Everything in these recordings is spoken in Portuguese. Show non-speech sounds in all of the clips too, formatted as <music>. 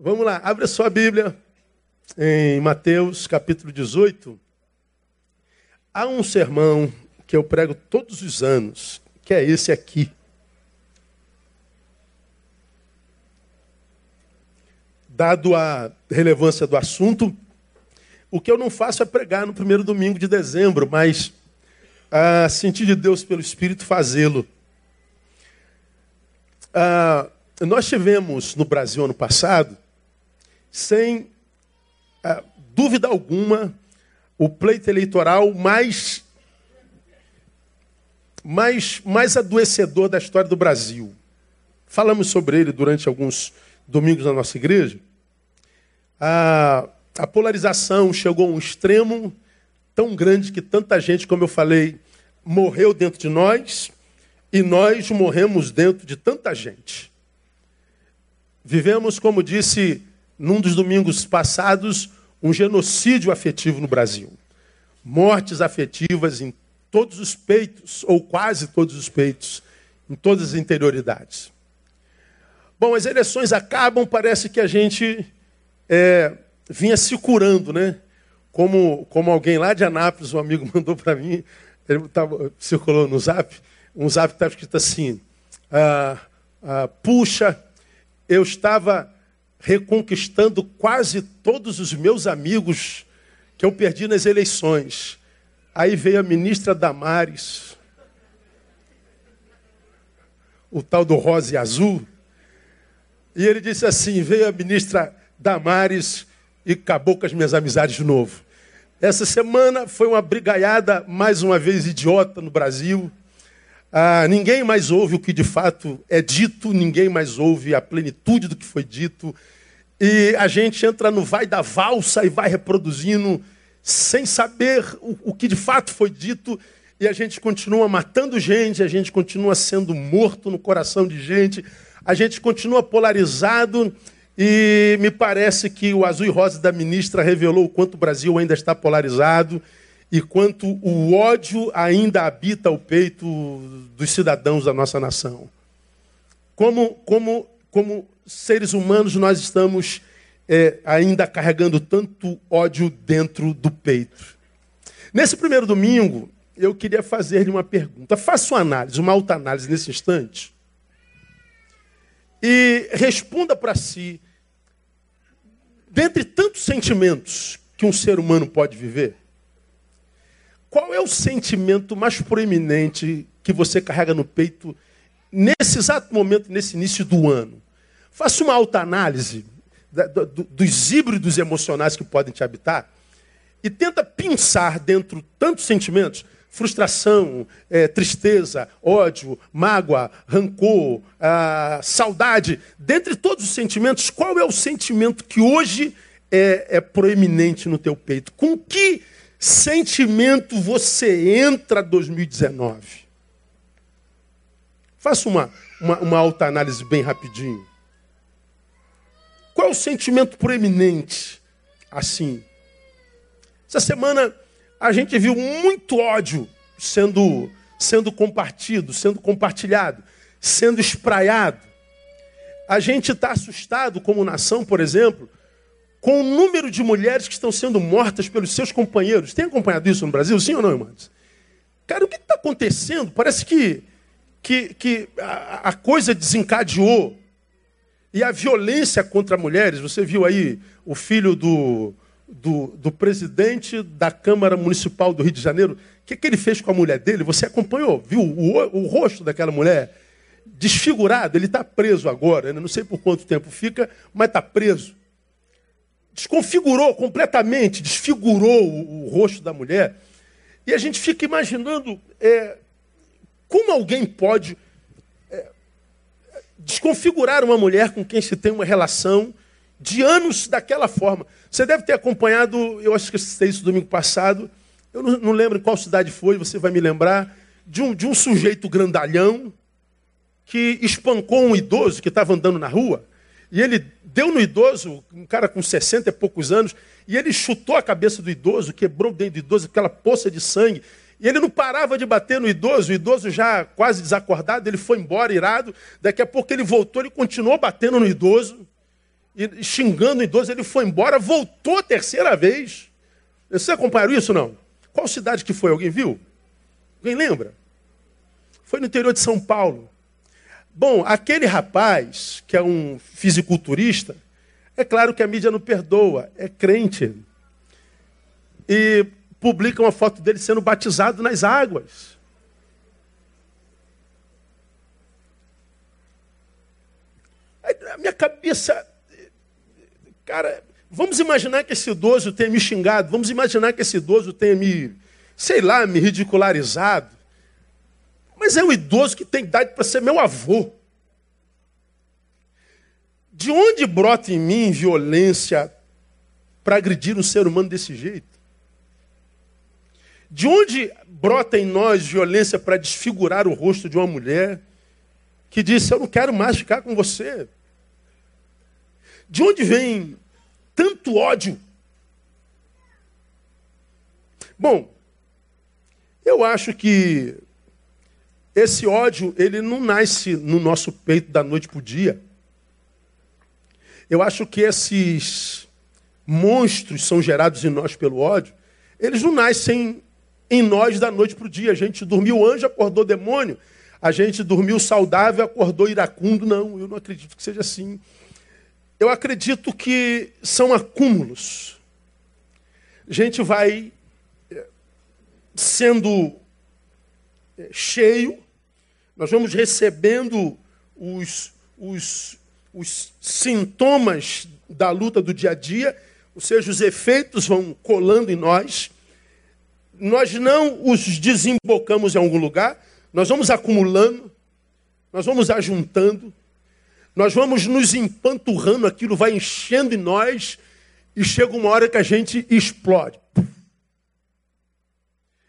Vamos lá, abre a sua Bíblia em Mateus capítulo 18. Há um sermão que eu prego todos os anos, que é esse aqui. Dado a relevância do assunto, o que eu não faço é pregar no primeiro domingo de dezembro, mas a sentir de Deus pelo Espírito fazê-lo. Ah, nós tivemos no Brasil ano passado sem ah, dúvida alguma, o pleito eleitoral mais, mais, mais adoecedor da história do Brasil. Falamos sobre ele durante alguns domingos na nossa igreja. A, a polarização chegou a um extremo tão grande que tanta gente, como eu falei, morreu dentro de nós e nós morremos dentro de tanta gente. Vivemos, como disse num dos domingos passados, um genocídio afetivo no Brasil. Mortes afetivas em todos os peitos, ou quase todos os peitos, em todas as interioridades. Bom, as eleições acabam, parece que a gente é, vinha se curando, né? Como, como alguém lá de Anápolis, um amigo <laughs> mandou para mim, ele tava, circulou no zap, um zap que estava escrito assim: ah, ah, Puxa, eu estava reconquistando quase todos os meus amigos que eu perdi nas eleições. Aí veio a ministra Damares, o tal do rosa e azul, e ele disse assim: veio a ministra Damares e acabou com as minhas amizades de novo. Essa semana foi uma brigaiada, mais uma vez idiota no Brasil. Ah, ninguém mais ouve o que de fato é dito, ninguém mais ouve a plenitude do que foi dito. E a gente entra no vai da valsa e vai reproduzindo sem saber o, o que de fato foi dito. E a gente continua matando gente, a gente continua sendo morto no coração de gente, a gente continua polarizado. E me parece que o azul e rosa da ministra revelou o quanto o Brasil ainda está polarizado e quanto o ódio ainda habita o peito dos cidadãos da nossa nação. Como, como, como seres humanos, nós estamos é, ainda carregando tanto ódio dentro do peito. Nesse primeiro domingo, eu queria fazer-lhe uma pergunta. Faça uma análise, uma autoanálise nesse instante. E responda para si, dentre tantos sentimentos que um ser humano pode viver, qual é o sentimento mais proeminente que você carrega no peito nesse exato momento, nesse início do ano? Faça uma autoanálise dos híbridos emocionais que podem te habitar e tenta pensar dentro tantos sentimentos frustração, é, tristeza, ódio, mágoa, rancor, ah, saudade. Dentre todos os sentimentos, qual é o sentimento que hoje é, é proeminente no teu peito? Com que sentimento você entra 2019? Faça uma, uma, uma autoanálise bem rapidinho. Qual é o sentimento proeminente assim? Essa semana a gente viu muito ódio sendo, sendo compartido, sendo compartilhado, sendo espraiado. A gente está assustado como nação, por exemplo, com o número de mulheres que estão sendo mortas pelos seus companheiros. Tem acompanhado isso no Brasil, sim ou não, irmãos? Cara, o que está acontecendo? Parece que, que, que a, a, coisa desencadeou. E a violência contra mulheres, você viu aí o filho do, do, do presidente da Câmara Municipal do Rio de Janeiro, o que, que ele fez com a mulher dele? Você acompanhou, viu o, o rosto daquela mulher? Desfigurado, ele está preso agora, né? não sei por quanto tempo fica, mas está preso desconfigurou completamente, desfigurou o, o, rosto da mulher. E a gente fica imaginando é, como alguém pode é, desconfigurar uma mulher com quem se tem uma relação de anos daquela forma. Você deve ter acompanhado, eu acho que eu isso domingo passado, eu não, não lembro em qual cidade foi, você vai me lembrar, de um, de um sujeito grandalhão que espancou um idoso que estava andando na rua. E ele deu no idoso, um cara com 60 e poucos anos, e ele chutou a cabeça do idoso, quebrou o dente do idoso, aquela poça de sangue. E ele não parava de bater no idoso, o idoso já quase desacordado, ele foi embora, irado. Daqui a pouco ele voltou, ele continuou batendo no idoso. e xingando o idoso, ele foi embora, voltou a terceira vez. Você acompanharam isso não? Qual cidade que foi? Alguém viu? Alguém lembra? Foi no interior de São Paulo. Bom, aquele rapaz, que é um fisiculturista, é claro que a mídia não perdoa, é crente. E publica uma foto dele sendo batizado nas águas. A minha cabeça. Cara, vamos imaginar que esse idoso tenha me xingado, vamos imaginar que esse idoso tenha me, sei lá, me ridicularizado. Mas é um idoso que tem idade para ser meu avô. De onde brota em mim violência para agredir um ser humano desse jeito? De onde brota em nós violência para desfigurar o rosto de uma mulher que disse: Eu não quero mais ficar com você? De onde vem tanto ódio? Bom, eu acho que esse ódio, ele não nasce no nosso peito da noite para o dia. Eu acho que esses monstros são gerados em nós pelo ódio. Eles não nascem em nós da noite para o dia. A gente dormiu anjo, acordou demônio. A gente dormiu saudável, acordou iracundo. Não, eu não acredito que seja assim. Eu acredito que são acúmulos. A gente vai eh, sendo eh, cheio, nós vamos recebendo os, os, os sintomas da luta do dia a dia, ou seja, os efeitos vão colando em nós. Nós não os desembocamos em algum lugar, nós vamos acumulando, nós vamos ajuntando, nós vamos nos empanturrando, aquilo vai enchendo em nós e chega uma hora que a gente explode.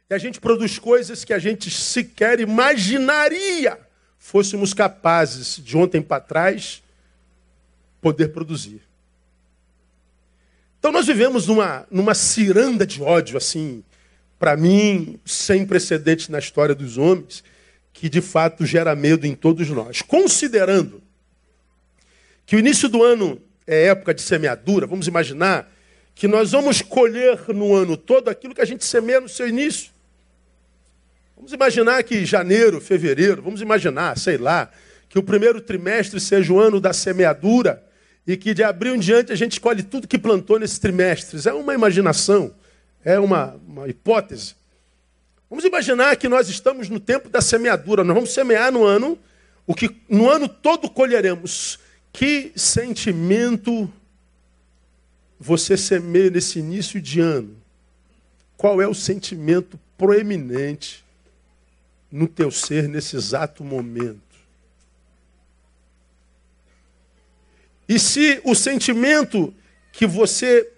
E a gente produz coisas que a gente sequer imaginaria fôssemos capazes de ontem para trás poder produzir. Então nós vivemos numa, numa ciranda de ódio, assim, para mim, sem precedentes na história dos homens, que de fato gera medo em todos nós. Considerando que o início do ano é época de semeadura, vamos imaginar que nós vamos colher no ano todo aquilo que a gente semeia no seu início. Vamos imaginar que janeiro, fevereiro, vamos imaginar, sei lá, que o primeiro trimestre seja o ano da semeadura e que de abril em diante a gente colhe tudo que plantou nesses trimestres. É uma imaginação, é uma, uma hipótese. Vamos imaginar que nós estamos no tempo da semeadura, nós vamos semear no ano o que no ano todo colheremos. Que sentimento você semeia nesse início de ano? Qual é o sentimento proeminente no teu ser nesse exato momento? E se o sentimento que você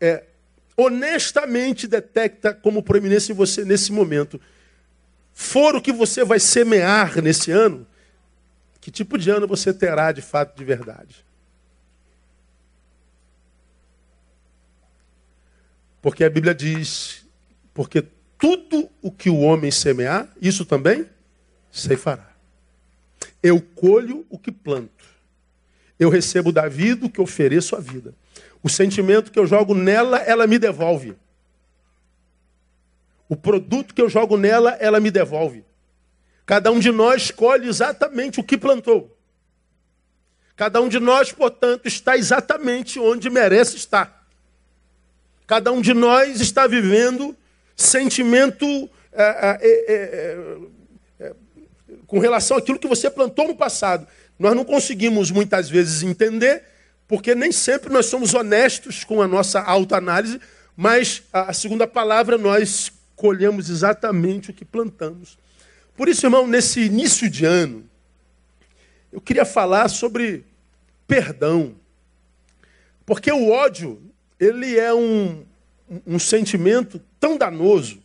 é, honestamente detecta como proeminência em você nesse momento for o que você vai semear nesse ano, que tipo de ano você terá de fato de verdade? Porque a Bíblia diz: porque tudo o que o homem semear, isso também ceifará. Eu colho o que planto. Eu recebo da vida o que ofereço à vida. O sentimento que eu jogo nela, ela me devolve. O produto que eu jogo nela, ela me devolve. Cada um de nós escolhe exatamente o que plantou. Cada um de nós, portanto, está exatamente onde merece estar. Cada um de nós está vivendo sentimento é é, é, é, é, com relação àquilo que você plantou no passado. Nós não conseguimos muitas vezes entender, porque nem sempre nós somos honestos com a nossa autoanálise, mas a segunda palavra nós colhemos exatamente o que plantamos. Por isso, irmão, nesse início de ano, eu queria falar sobre perdão. Porque o ódio, ele é um, um sentimento tão danoso,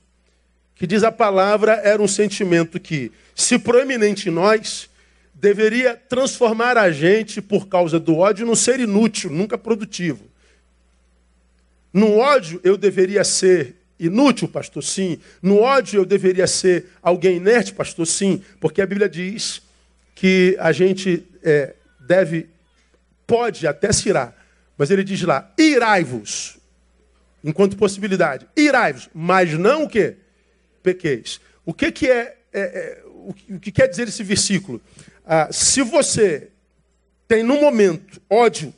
que diz a palavra, era um sentimento que, se proeminente em nós, deveria transformar a gente, por causa do ódio, num ser inútil, nunca produtivo. No ódio, eu deveria ser inútil, pastor? Sim. No ódio eu deveria ser alguém inerte, pastor? Sim. Porque a Bíblia diz que a gente é, deve, pode até se irá, Mas ele diz lá: irai-vos, enquanto possibilidade, irai-vos, mas não o que? Pequeis. O que, que é, é, é o, que, o que quer dizer esse versículo? Ah, se você tem no momento ódio,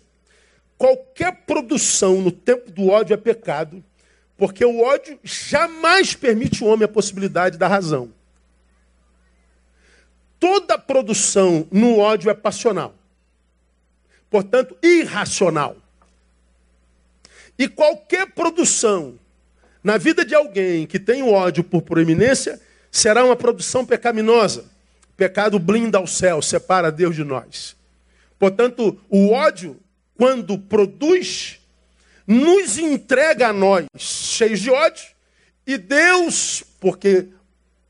qualquer produção no tempo do ódio é pecado, porque o ódio jamais permite o homem a possibilidade da razão. Toda produção no ódio é passional. Portanto, irracional. E qualquer produção na vida de alguém que tem o ódio por proeminência será uma produção pecaminosa. Pecado blinda ao céu, separa Deus de nós. Portanto, o ódio, quando produz, nos entrega a nós cheios de ódio, e Deus, porque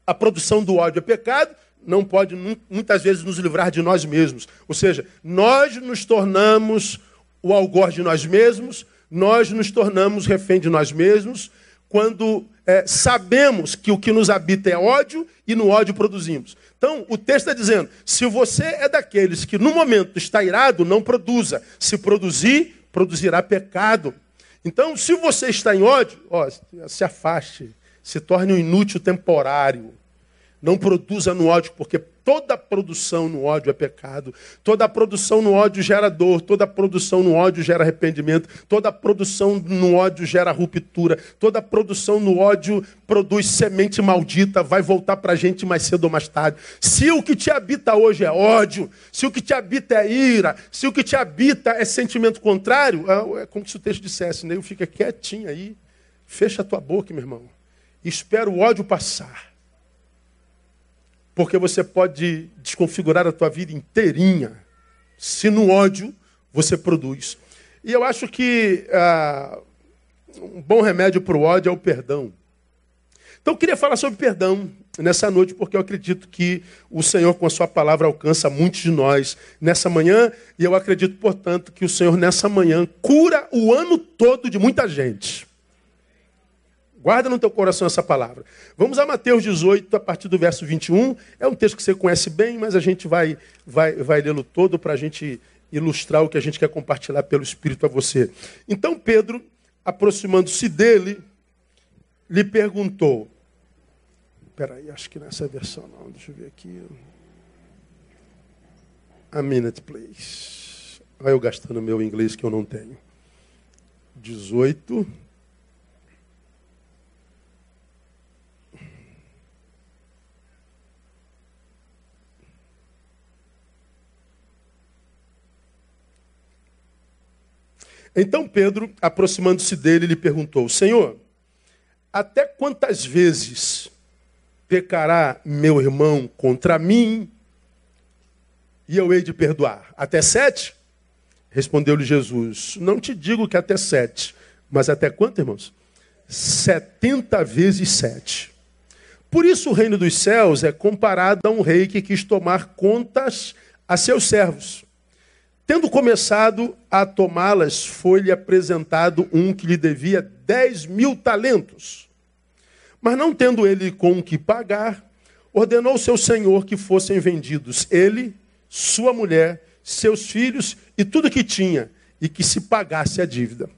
a produção do ódio é pecado, não pode muitas vezes nos livrar de nós mesmos. Ou seja, nós nos tornamos o algoz de nós mesmos, nós nos tornamos refém de nós mesmos, quando é, sabemos que o que nos habita é ódio e no ódio produzimos. Então, o texto está dizendo: se você é daqueles que no momento está irado, não produza. Se produzir, produzirá pecado. Então, se você está em ódio, ó, se afaste, se torne um inútil temporário. Não produza no ódio, porque toda produção no ódio é pecado. Toda produção no ódio gera dor. Toda produção no ódio gera arrependimento. Toda produção no ódio gera ruptura. Toda produção no ódio produz semente maldita. Vai voltar para a gente mais cedo ou mais tarde. Se o que te habita hoje é ódio, se o que te habita é ira, se o que te habita é sentimento contrário, é, é como se o texto dissesse, né? Fica quietinho aí. Fecha a tua boca, meu irmão. Espera o ódio passar. Porque você pode desconfigurar a tua vida inteirinha se no ódio você produz. E eu acho que ah, um bom remédio para o ódio é o perdão. Então eu queria falar sobre perdão nessa noite, porque eu acredito que o Senhor, com a sua palavra, alcança muitos de nós nessa manhã, e eu acredito, portanto, que o Senhor, nessa manhã, cura o ano todo de muita gente. Guarda no teu coração essa palavra. Vamos a Mateus 18, a partir do verso 21. É um texto que você conhece bem, mas a gente vai, vai, vai lê-lo todo para a gente ilustrar o que a gente quer compartilhar pelo Espírito a você. Então Pedro, aproximando-se dele, lhe perguntou. Espera aí, acho que nessa versão não. Deixa eu ver aqui. A minute, please. Olha eu gastando meu inglês que eu não tenho. 18. Então Pedro, aproximando-se dele, lhe perguntou: Senhor, até quantas vezes pecará meu irmão contra mim e eu hei de perdoar? Até sete? Respondeu-lhe Jesus: Não te digo que até sete, mas até quanto, irmãos? Setenta vezes sete. Por isso o reino dos céus é comparado a um rei que quis tomar contas a seus servos. Tendo começado a tomá-las, foi-lhe apresentado um que lhe devia dez mil talentos. Mas não tendo ele com o que pagar, ordenou seu senhor que fossem vendidos ele, sua mulher, seus filhos e tudo que tinha, e que se pagasse a dívida.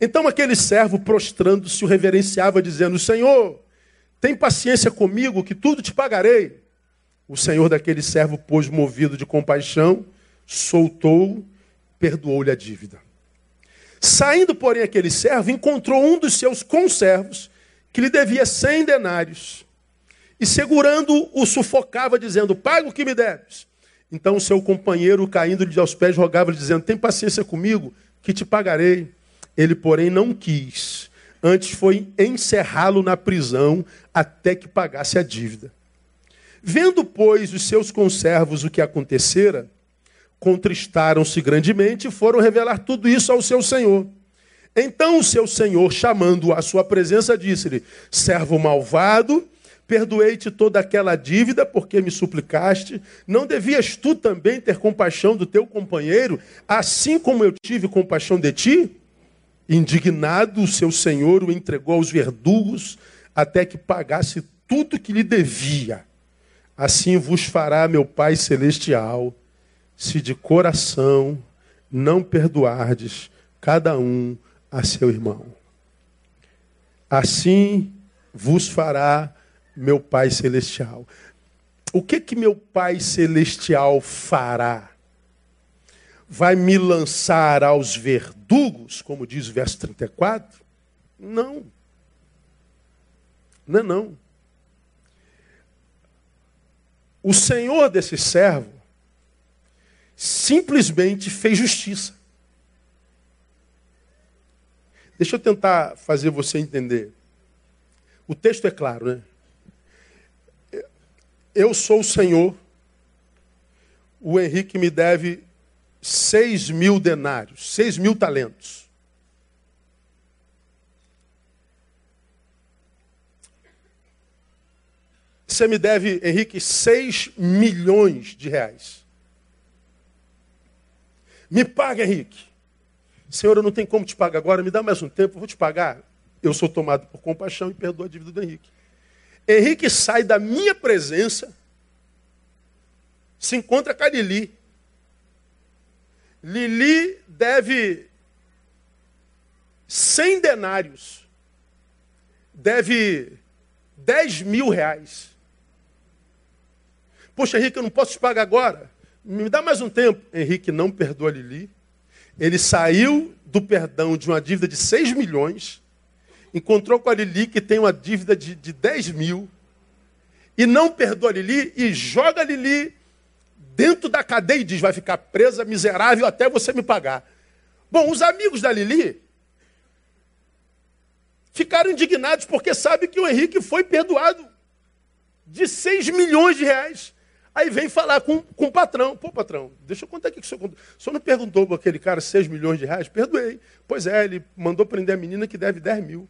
Então aquele servo, prostrando-se, o reverenciava, dizendo: Senhor, tem paciência comigo, que tudo te pagarei. O senhor daquele servo, pois, movido de compaixão, soltou, perdoou-lhe a dívida. Saindo, porém, aquele servo, encontrou um dos seus conservos, que lhe devia cem denários, e segurando o sufocava, dizendo: Paga o que me deves. Então seu companheiro, caindo-lhe aos pés, rogava-lhe, dizendo: Tem paciência comigo, que te pagarei. Ele, porém, não quis. Antes foi encerrá-lo na prisão até que pagasse a dívida. Vendo, pois, os seus conservos o que acontecera, contristaram-se grandemente e foram revelar tudo isso ao seu senhor. Então o seu senhor, chamando-o à sua presença, disse-lhe: Servo malvado, perdoei-te toda aquela dívida porque me suplicaste. Não devias tu também ter compaixão do teu companheiro, assim como eu tive compaixão de ti? Indignado, o seu senhor o entregou aos verdugos até que pagasse tudo que lhe devia. Assim vos fará meu Pai celestial se de coração não perdoardes cada um a seu irmão. Assim vos fará meu Pai Celestial. O que que meu Pai Celestial fará? Vai me lançar aos verdugos, como diz o verso 34? Não. Não, é não. O Senhor desse servo simplesmente fez justiça. Deixa eu tentar fazer você entender. O texto é claro, né? Eu sou o Senhor, o Henrique me deve seis mil denários, seis mil talentos. Você me deve, Henrique, seis milhões de reais. Me paga, Henrique. Senhor, eu não tenho como te pagar agora, me dá mais um tempo, eu vou te pagar. Eu sou tomado por compaixão e perdoo a dívida do Henrique. Henrique sai da minha presença, se encontra com a Lili. Lili deve 100 denários, deve 10 mil reais. Poxa, Henrique, eu não posso te pagar agora. Me dá mais um tempo. Henrique não perdoa Lili. Ele saiu do perdão de uma dívida de 6 milhões, encontrou com a Lili que tem uma dívida de, de 10 mil, e não perdoa Lili e joga Lili dentro da cadeia e diz: vai ficar presa, miserável, até você me pagar. Bom, os amigos da Lili ficaram indignados porque sabem que o Henrique foi perdoado de 6 milhões de reais. Aí vem falar com, com o patrão. Pô, patrão, deixa eu contar aqui que o senhor contou. O senhor não perguntou para aquele cara 6 milhões de reais? Perdoei. Pois é, ele mandou prender a menina que deve 10 mil.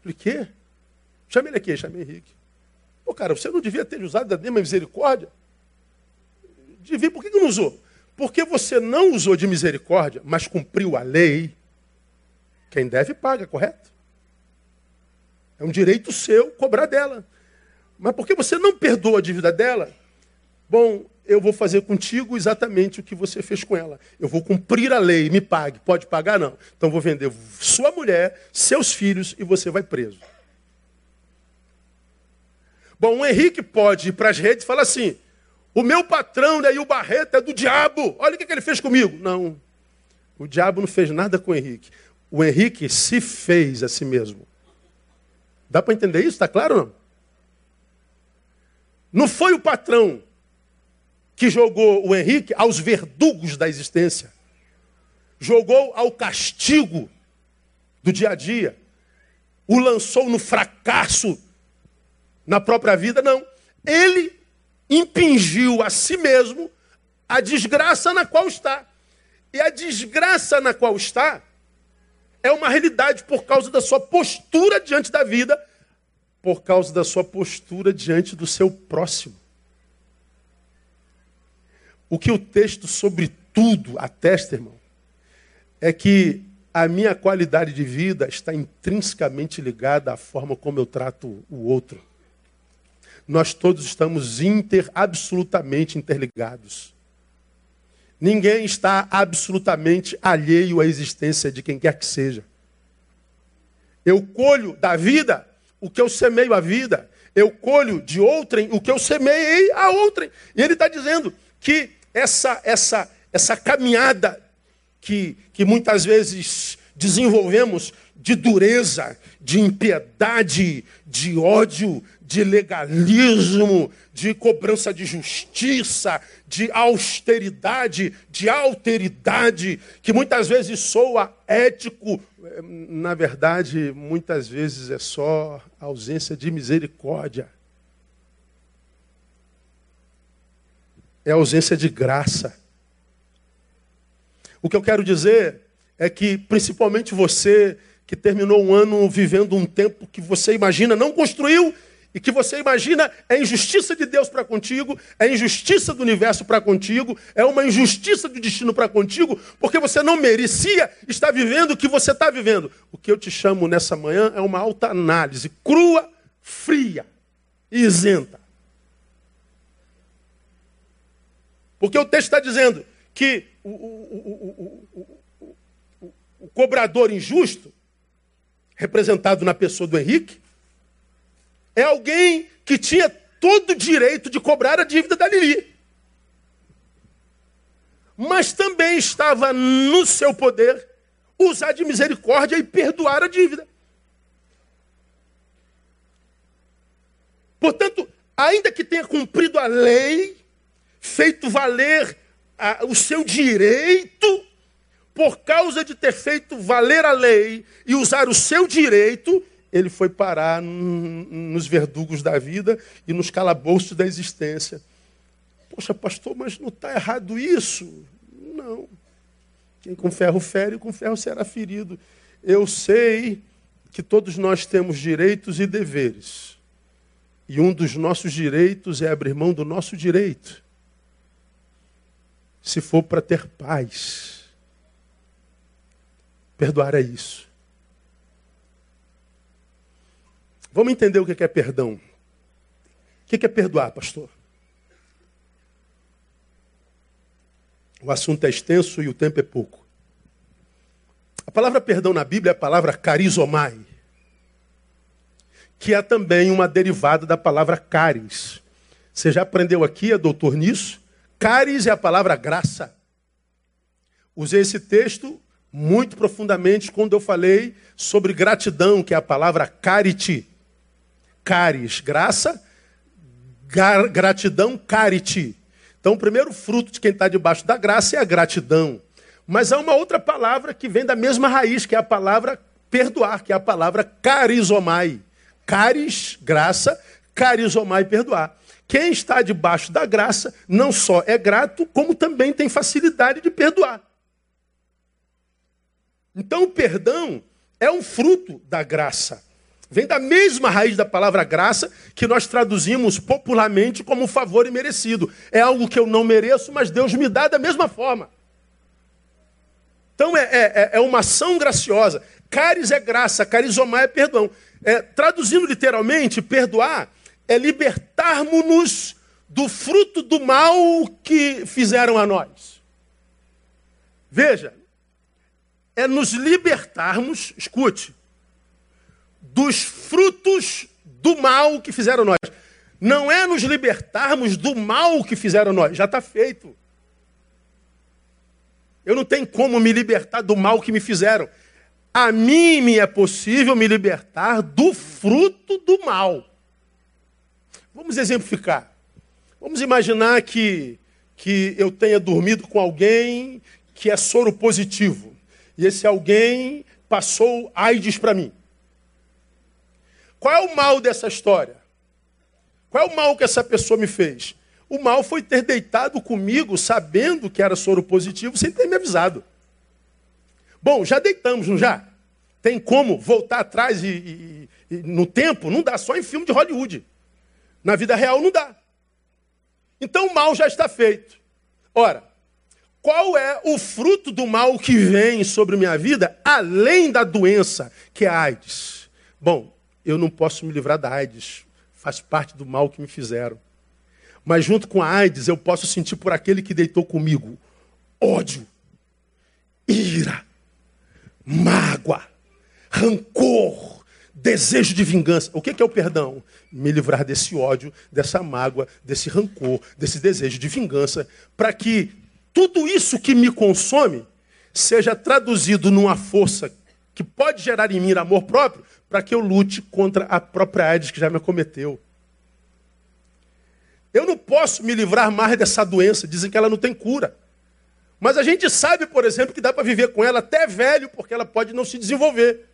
Falei, quê? Chame ele aqui, chame Henrique. Pô, cara, você não devia ter usado da mesma misericórdia? Devia, por que, que não usou? Porque você não usou de misericórdia, mas cumpriu a lei. Quem deve paga, correto? É um direito seu cobrar dela. Mas porque você não perdoa a dívida dela, bom, eu vou fazer contigo exatamente o que você fez com ela. Eu vou cumprir a lei, me pague. Pode pagar? Não. Então vou vender sua mulher, seus filhos e você vai preso. Bom, o Henrique pode ir para as redes e falar assim: o meu patrão daí, o Barreto, é do diabo. Olha o que, que ele fez comigo. Não. O diabo não fez nada com o Henrique. O Henrique se fez a si mesmo. Dá para entender isso? Está claro ou não? Não foi o patrão que jogou o Henrique aos verdugos da existência. Jogou ao castigo do dia a dia. O lançou no fracasso na própria vida, não. Ele impingiu a si mesmo a desgraça na qual está. E a desgraça na qual está é uma realidade por causa da sua postura diante da vida por causa da sua postura diante do seu próximo. O que o texto, sobretudo, atesta, irmão, é que a minha qualidade de vida está intrinsecamente ligada à forma como eu trato o outro. Nós todos estamos inter, absolutamente interligados. Ninguém está absolutamente alheio à existência de quem quer que seja. Eu colho da vida o que eu semeio a vida, eu colho de outrem o que eu semeei a outrem. E ele está dizendo que essa, essa, essa caminhada que, que muitas vezes desenvolvemos de dureza, de impiedade, de ódio, de legalismo, de cobrança de justiça, de austeridade, de alteridade, que muitas vezes soa ético, na verdade, muitas vezes é só ausência de misericórdia. É ausência de graça. O que eu quero dizer é que, principalmente você que terminou um ano vivendo um tempo que você imagina não construiu e que você imagina é injustiça de Deus para contigo, é injustiça do universo para contigo, é uma injustiça do destino para contigo, porque você não merecia estar vivendo o que você está vivendo. O que eu te chamo nessa manhã é uma alta análise, crua, fria e isenta. Porque o texto está dizendo que o, o, o, cobrador injusto, representado na pessoa do Henrique, é alguém que tinha todo o direito de cobrar a dívida da Lili. Mas também estava no seu poder usar de misericórdia e perdoar a dívida. Portanto, ainda que tenha cumprido a lei, feito valer a, o seu direito, por causa de ter feito valer a lei e usar o seu direito, ele foi parar nos verdugos da vida e nos calabouços da existência. Poxa, pastor, mas não está errado isso? Não. Quem com ferro fere, com ferro será ferido. Eu sei que todos nós temos direitos e deveres. E um dos nossos direitos é abrir mão do nosso direito. Se for para ter paz. Perdoar é isso. Vamos entender o que é perdão. O que é perdoar, pastor? O assunto é extenso e o tempo é pouco. A palavra perdão na Bíblia é a palavra carizomai, que é também uma derivada da palavra caris. Você já aprendeu aqui, é doutor nisso? Caris é a palavra graça. Usei esse texto muito profundamente quando eu falei sobre gratidão, que é a palavra carite. Caris, graça, gratidão, carite. Então, o primeiro fruto de quem está debaixo da graça é a gratidão. Mas há uma outra palavra que vem da mesma raiz, que é a palavra perdoar, que é a palavra carizomai. Caris, graça, carizomai, perdoar. Quem está debaixo da graça não só é grato, como também tem facilidade de perdoar. Então, o perdão é um fruto da graça. Vem da mesma raiz da palavra graça que nós traduzimos popularmente como favor imerecido. É algo que eu não mereço, mas Deus me dá da mesma forma. Então é, é, é uma ação graciosa. Caris é graça, carizomar é perdão. É, traduzindo literalmente, perdoar é libertarmos-nos do fruto do mal que fizeram a nós. Veja, é nos libertarmos, escute, dos frutos do mal que fizeram nós. Não é nos libertarmos do mal que fizeram nós, já está feito. Eu não tenho como me libertar do mal que me fizeram. A mim me é possível me libertar do fruto do mal. Vamos exemplificar. Vamos imaginar que, que eu tenha dormido com alguém que é soro positivo. E esse alguém passou AIDS para mim. Qual é o mal dessa história? Qual é o mal que essa pessoa me fez? O mal foi ter deitado comigo sabendo que era soro positivo sem ter me avisado. Bom, já deitamos, não já? Tem como voltar atrás e, e, e, no tempo? Não dá, só em filme de Hollywood. Na vida real não dá. Então o mal já está feito. Ora, qual é o fruto do mal que vem sobre minha vida, além da doença, que é a AIDS? Bom, eu não posso me livrar da AIDS. Faz parte do mal que me fizeram. Mas junto com a AIDS, eu posso sentir por aquele que deitou comigo ódio, ira, mágoa, rancor, desejo de vingança. O que é o perdão? Me livrar desse ódio, dessa mágoa, desse rancor, desse desejo de vingança, para que tudo isso que me consome seja traduzido numa força que pode gerar em mim amor próprio, para que eu lute contra a própria AIDS que já me acometeu. Eu não posso me livrar mais dessa doença, dizem que ela não tem cura. Mas a gente sabe, por exemplo, que dá para viver com ela até velho, porque ela pode não se desenvolver.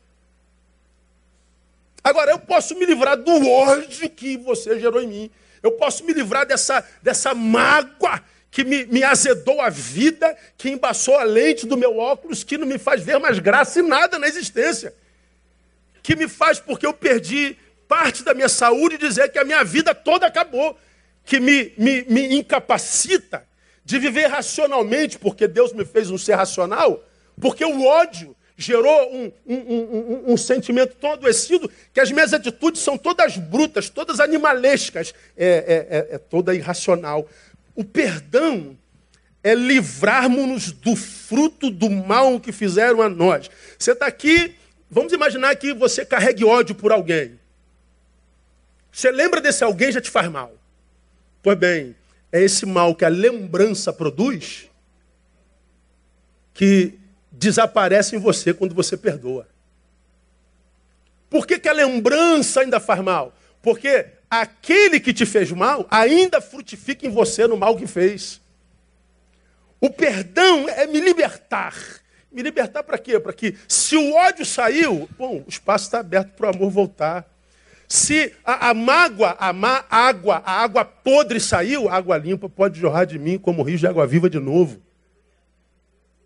Agora, eu posso me livrar do ódio que você gerou em mim. Eu posso me livrar dessa, dessa mágoa que me, me azedou a vida, que embaçou a lente do meu óculos, que não me faz ver mais graça e nada na existência. Que me faz, porque eu perdi parte da minha saúde, dizer que a minha vida toda acabou. Que me, me, me incapacita de viver racionalmente, porque Deus me fez um ser racional, porque o ódio gerou um, um, um, um, sentimento tão adoecido que as minhas atitudes são todas brutas, todas animalescas, é, é, é, é toda irracional. O perdão é livrarmos-nos do fruto do mal que fizeram a nós. Você está aqui, vamos imaginar que você carregue ódio por alguém. Você lembra desse alguém já te faz mal. Pois bem, é esse mal que a lembrança produz que desaparece em você quando você perdoa. Por que, que a lembrança ainda faz mal? Porque aquele que te fez mal ainda frutifica em você no mal que fez. O perdão é me libertar. Me libertar para quê? Para que, se o ódio saiu, bom, o espaço está aberto para o amor voltar. Se a, a mágoa, a má água, a água podre saiu, a água limpa pode jorrar de mim como rio de água viva de novo.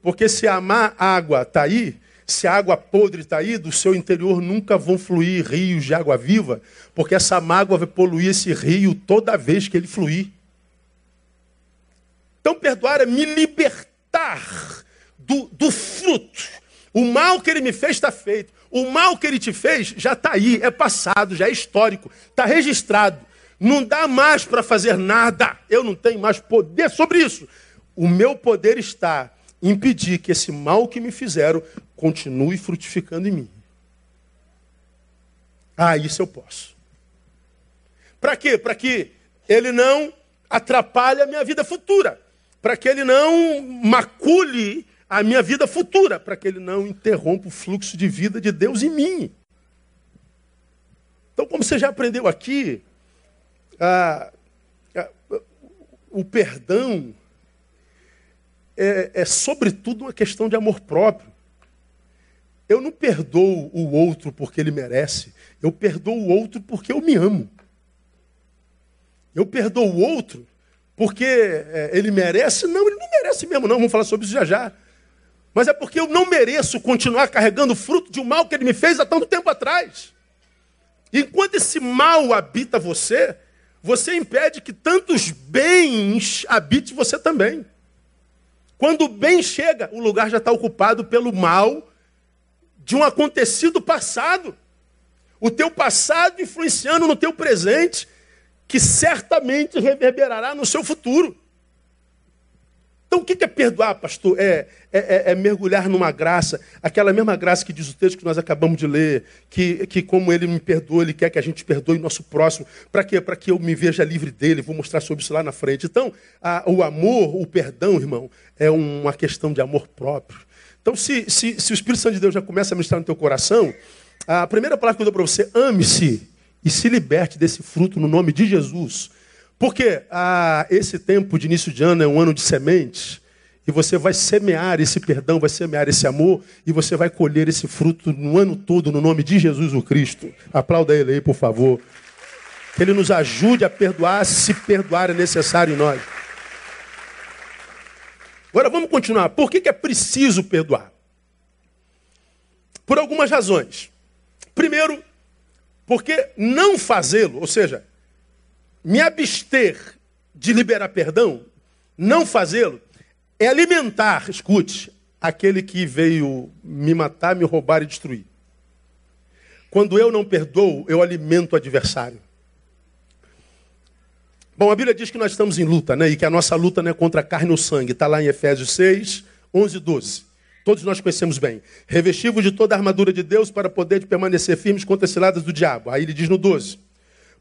Porque se a má água está aí, se a água podre está aí, do seu interior nunca vão fluir rios de água viva, porque essa mágoa vai poluir esse rio toda vez que ele fluir. Então, perdoar é me libertar do, do fruto. O mal que ele me fez está feito. O mal que ele te fez já está aí, é passado, já é histórico, está registrado. Não dá mais para fazer nada. Eu não tenho mais poder sobre isso. O meu poder está impedir que esse mal que me fizeram continue frutificando em mim. Ah, isso eu posso. Para quê? Para que ele não atrapalhe a minha vida futura para que ele não macule a minha vida futura, para que ele não interrompa o fluxo de vida de Deus em mim. Então, como você já aprendeu aqui, a, a, o perdão é, é, sobretudo, uma questão de amor próprio. Eu não perdoo o outro porque ele merece, eu perdoo o outro porque eu me amo. Eu perdoo o outro porque é, ele merece? Não, ele não merece mesmo, não. Vamos falar sobre isso já já. Mas é porque eu não mereço continuar carregando o fruto de um mal que ele me fez há tanto tempo atrás. Enquanto esse mal habita você, você impede que tantos bens habite você também. Quando o bem chega, o lugar já está ocupado pelo mal de um acontecido passado. O teu passado influenciando no teu presente que certamente reverberará no seu futuro. Então, o que é perdoar, pastor? É, é, é, é, mergulhar numa graça, aquela mesma graça que diz o texto que nós acabamos de ler, que, que como ele me perdoa, ele quer que a gente perdoe o nosso próximo. Para quê? Para que eu me veja livre dele. Vou mostrar sobre isso lá na frente. Então, a, o amor, o perdão, irmão, é uma questão de amor próprio. Então, se, se, se o Espírito Santo de Deus já começa a ministrar no teu coração, a primeira palavra que eu dou para você, ame-se e se liberte desse fruto no nome de Jesus. Porque ah, esse tempo de início de ano é um ano de sementes, e você vai semear esse perdão, vai semear esse amor, e você vai colher esse fruto no ano todo, no nome de Jesus o Cristo. Aplauda ele aí, por favor. Que ele nos ajude a perdoar, se perdoar é necessário em nós. Agora vamos continuar. Por que, que é preciso perdoar? Por algumas razões. Primeiro, porque não fazê-lo, ou seja, me abster de liberar perdão, não fazê-lo, é alimentar, escute, aquele que veio me matar, me roubar e destruir. Quando eu não perdoo, eu alimento o adversário. Bom, a Bíblia diz que nós estamos em luta, né? E que a nossa luta não é contra a carne ou sangue. Está lá em Efésios 6, 11 e 12. Todos nós conhecemos bem. Revestivos de toda a armadura de Deus para poder permanecer firmes contra as ciladas do diabo. Aí ele diz no 12: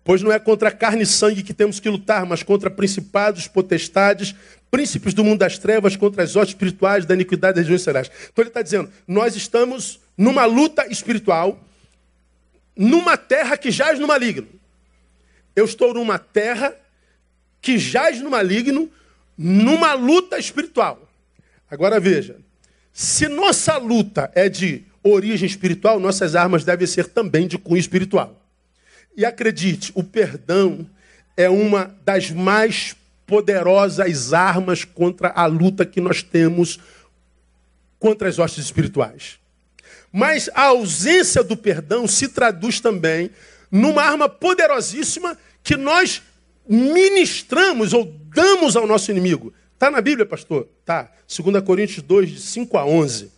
Pois não é contra carne e sangue que temos que lutar, mas contra principados, potestades, príncipes do mundo das trevas, contra as hostes espirituais da iniquidade das regiões celestes. Então ele está dizendo: nós estamos numa luta espiritual, numa terra que jaz no maligno. Eu estou numa terra que jaz no maligno, numa luta espiritual. Agora veja, se nossa luta é de origem espiritual, nossas armas devem ser também de cunho espiritual. E acredite, o perdão é uma das mais poderosas armas contra a luta que nós temos contra as hostes espirituais. Mas a ausência do perdão se traduz também numa arma poderosíssima que nós ministramos ou damos ao nosso inimigo. Está na Bíblia, pastor? Tá. 2 Coríntios 2, de 5 a 11.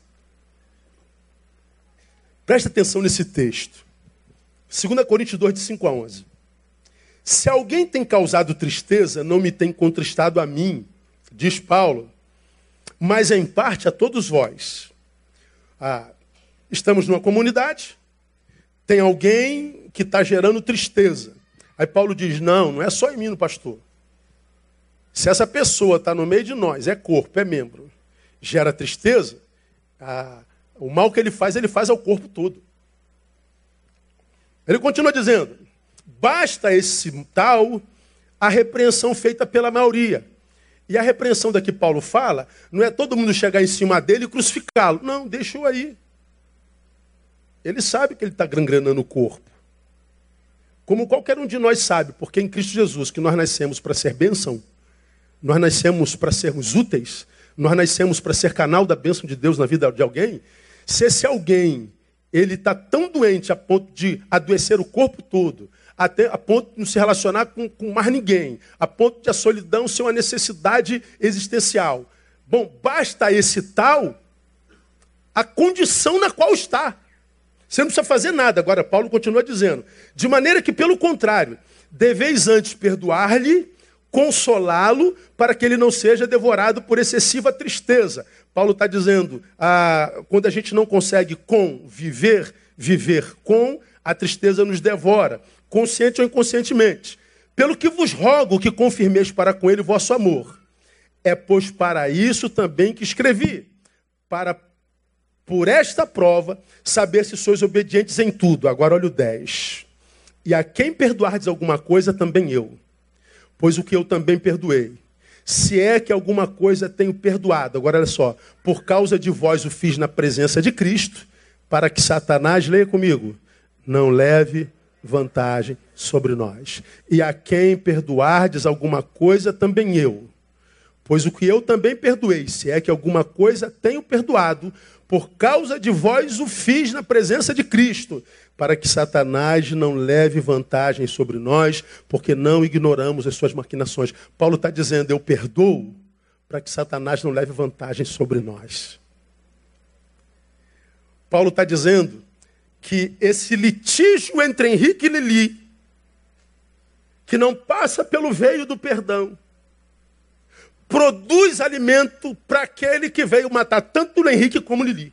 Presta atenção nesse texto. 2 Coríntios 2, de 5 a 11. Se alguém tem causado tristeza, não me tem contristado a mim, diz Paulo, mas em parte a todos vós. Ah, estamos numa comunidade, tem alguém que está gerando tristeza. Aí Paulo diz: não, não é só em mim, no pastor. Se essa pessoa está no meio de nós, é corpo, é membro, gera tristeza, ah, o mal que ele faz, ele faz ao corpo todo. Ele continua dizendo: basta esse tal a repreensão feita pela maioria. E a repreensão da que Paulo fala, não é todo mundo chegar em cima dele e crucificá-lo. Não, deixa-o aí. Ele sabe que ele está gangrenando o corpo. Como qualquer um de nós sabe, porque em Cristo Jesus que nós nascemos para ser bênção, nós nascemos para sermos úteis, nós nascemos para ser canal da bênção de Deus na vida de alguém. Se esse alguém ele está tão doente a ponto de adoecer o corpo todo, até a ponto de não se relacionar com, com mais ninguém, a ponto de a solidão ser uma necessidade existencial. Bom, basta esse tal a condição na qual está. Você não precisa fazer nada. Agora, Paulo continua dizendo: de maneira que, pelo contrário, deveis antes perdoar-lhe, consolá-lo, para que ele não seja devorado por excessiva tristeza. Paulo está dizendo: ah, quando a gente não consegue conviver, viver com, a tristeza nos devora consciente ou inconscientemente. Pelo que vos rogo que confirmeis para com ele vosso amor. É, pois, para isso também que escrevi, para, por esta prova, saber se sois obedientes em tudo. Agora olha o 10. E a quem perdoardes alguma coisa, também eu. Pois o que eu também perdoei. Se é que alguma coisa tenho perdoado. Agora olha só. Por causa de vós o fiz na presença de Cristo, para que Satanás, leia comigo, não leve vantagem sobre nós. E a quem perdoardes alguma coisa, também eu. Pois o que eu também perdoei, se é que alguma coisa tenho perdoado, por causa de vós o fiz na presença de Cristo, para que Satanás não leve vantagem sobre nós, porque não ignoramos as suas maquinações. Paulo está dizendo: eu perdoo para que Satanás não leve vantagem sobre nós. Paulo está dizendo que esse litígio entre Henrique e Lili, que não passa pelo veio do perdão, produz alimento para aquele que veio matar tanto Henrique como Lili.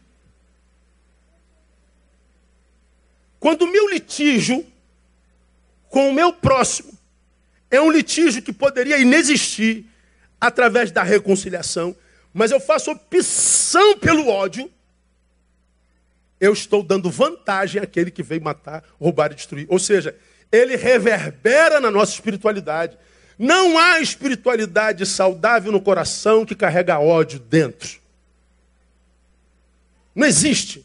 Quando o meu litígio com o meu próximo é um litígio que poderia inexistir através da reconciliação, mas eu faço opção pelo ódio, eu estou dando vantagem àquele que veio matar, roubar e destruir. Ou seja, ele reverbera na nossa espiritualidade. Não há espiritualidade saudável no coração que carrega ódio dentro. Não existe.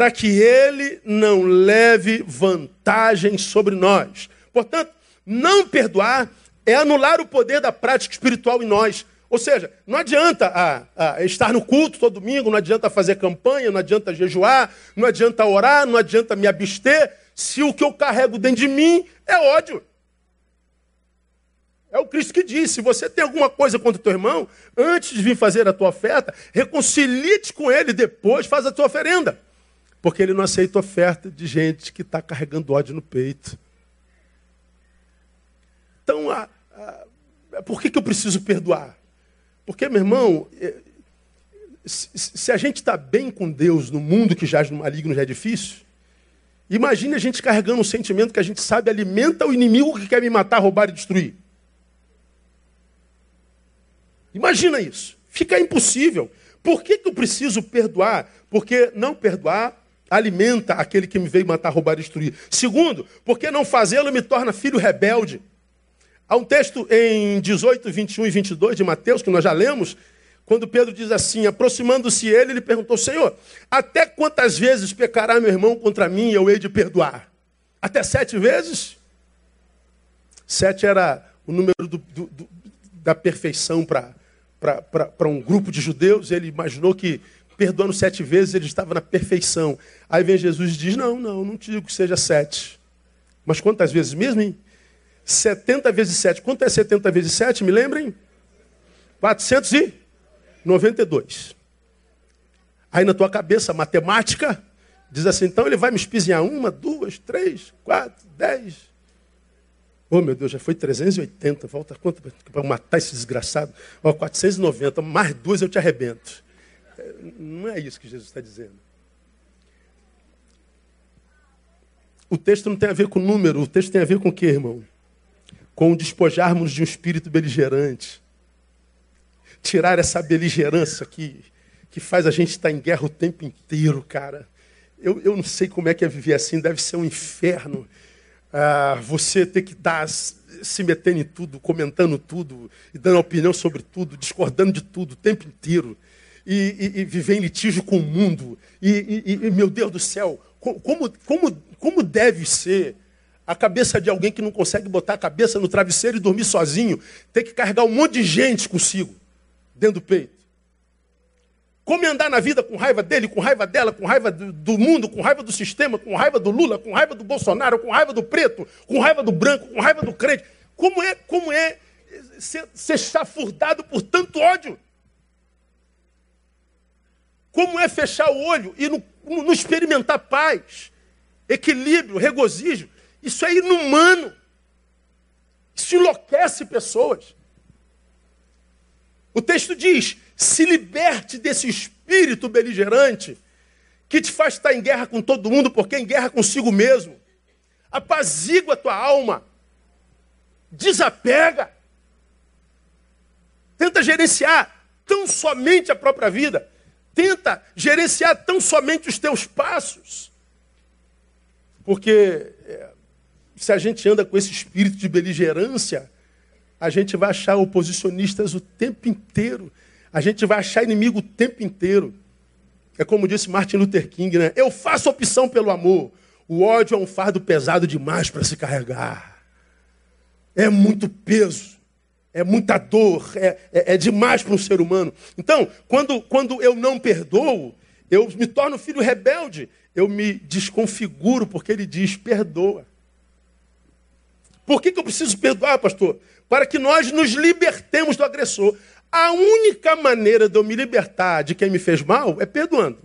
Para que ele não leve vantagem sobre nós. Portanto, não perdoar é anular o poder da prática espiritual em nós. Ou seja, não adianta ah, ah, estar no culto todo domingo, não adianta fazer campanha, não adianta jejuar, não adianta orar, não adianta me abster, se o que eu carrego dentro de mim é ódio. É o Cristo que disse: se você tem alguma coisa contra o teu irmão, antes de vir fazer a tua oferta, reconcilie-te com ele, depois faz a tua oferenda. Porque ele não aceita oferta de gente que está carregando ódio no peito. Então, a, a, por que, que eu preciso perdoar? Porque, meu irmão, é, se a gente está bem com Deus no mundo que jaz no maligno já é difícil, imagine a gente carregando um sentimento que a gente sabe alimenta o inimigo que quer me matar, roubar e destruir. Imagina isso. Fica impossível. Por que, que eu preciso perdoar? Porque não perdoar alimenta aquele que me veio matar, roubar e destruir. Segundo, porque não fazê-lo me torna filho rebelde. Há um texto em 18, 21 e 22 de Mateus, que nós já lemos, quando Pedro diz assim: aproximando-se ele, ele perguntou: Senhor, até quantas vezes pecará meu irmão contra mim e eu hei de perdoar? Até sete vezes? Sete era o número do, do, do, da perfeição para um grupo de judeus. Ele imaginou que perdoando sete vezes ele estava na perfeição. Aí vem Jesus e diz: Não, não, não te digo que seja sete. Mas quantas vezes mesmo? Hein? 70 vezes 7. Quanto é 70 vezes 7? Me lembrem? 492. Aí na tua cabeça, matemática, diz assim: então ele vai me espizinhar uma, duas, três, quatro, dez. Oh, meu Deus, já foi 380. Volta quanto para matar esse desgraçado? Ó, oh, 490. Mais duas eu te arrebento. Não é isso que Jesus está dizendo. O texto não tem a ver com número, o texto tem a ver com o que, irmão? Com despojarmos de um espírito beligerante. Tirar essa beligerância que, que faz a gente estar em guerra o tempo inteiro, cara. Eu, eu não sei como é que é viver assim, deve ser um inferno. Ah, você ter que estar se metendo em tudo, comentando tudo, e dando opinião sobre tudo, discordando de tudo o tempo inteiro, e, e, e viver em litígio com o mundo. E, e, meu Deus do céu, como, como, como deve ser a cabeça de alguém que não consegue botar a cabeça no travesseiro e dormir sozinho, ter que carregar um monte de gente consigo, dentro do peito? Como andar na vida com raiva dele, com raiva dela, com raiva do mundo, com raiva do sistema, com raiva do Lula, com raiva do Bolsonaro, com raiva do preto, com raiva do branco, com raiva do crente. Como é, como é ser, ser chafurdado por tanto ódio? Como é fechar o olho e não, experimentar paz, equilíbrio, regozijo? Isso é inumano. Isso enlouquece pessoas. O texto diz: se liberte desse espírito beligerante que te faz estar em guerra com todo mundo, porque é em guerra consigo mesmo. Apazigua a tua alma. Desapega. Tenta gerenciar tão somente a própria vida. Tenta gerenciar tão somente os teus passos. Porque é, se a gente anda com esse espírito de beligerância, a gente vai achar oposicionistas o tempo inteiro a gente vai achar inimigo o tempo inteiro. É como disse Martin Luther King, né? Eu faço opção pelo amor. O ódio é um fardo pesado demais para se carregar. É muito peso. É muita dor. É, é, é demais para um ser humano. Então, quando, quando eu não perdoo, eu me torno filho rebelde. Eu me desconfiguro, porque ele diz: perdoa. Por que, que eu preciso perdoar, pastor? Para que nós nos libertemos do agressor. A única maneira de eu me libertar de quem me fez mal é perdoando.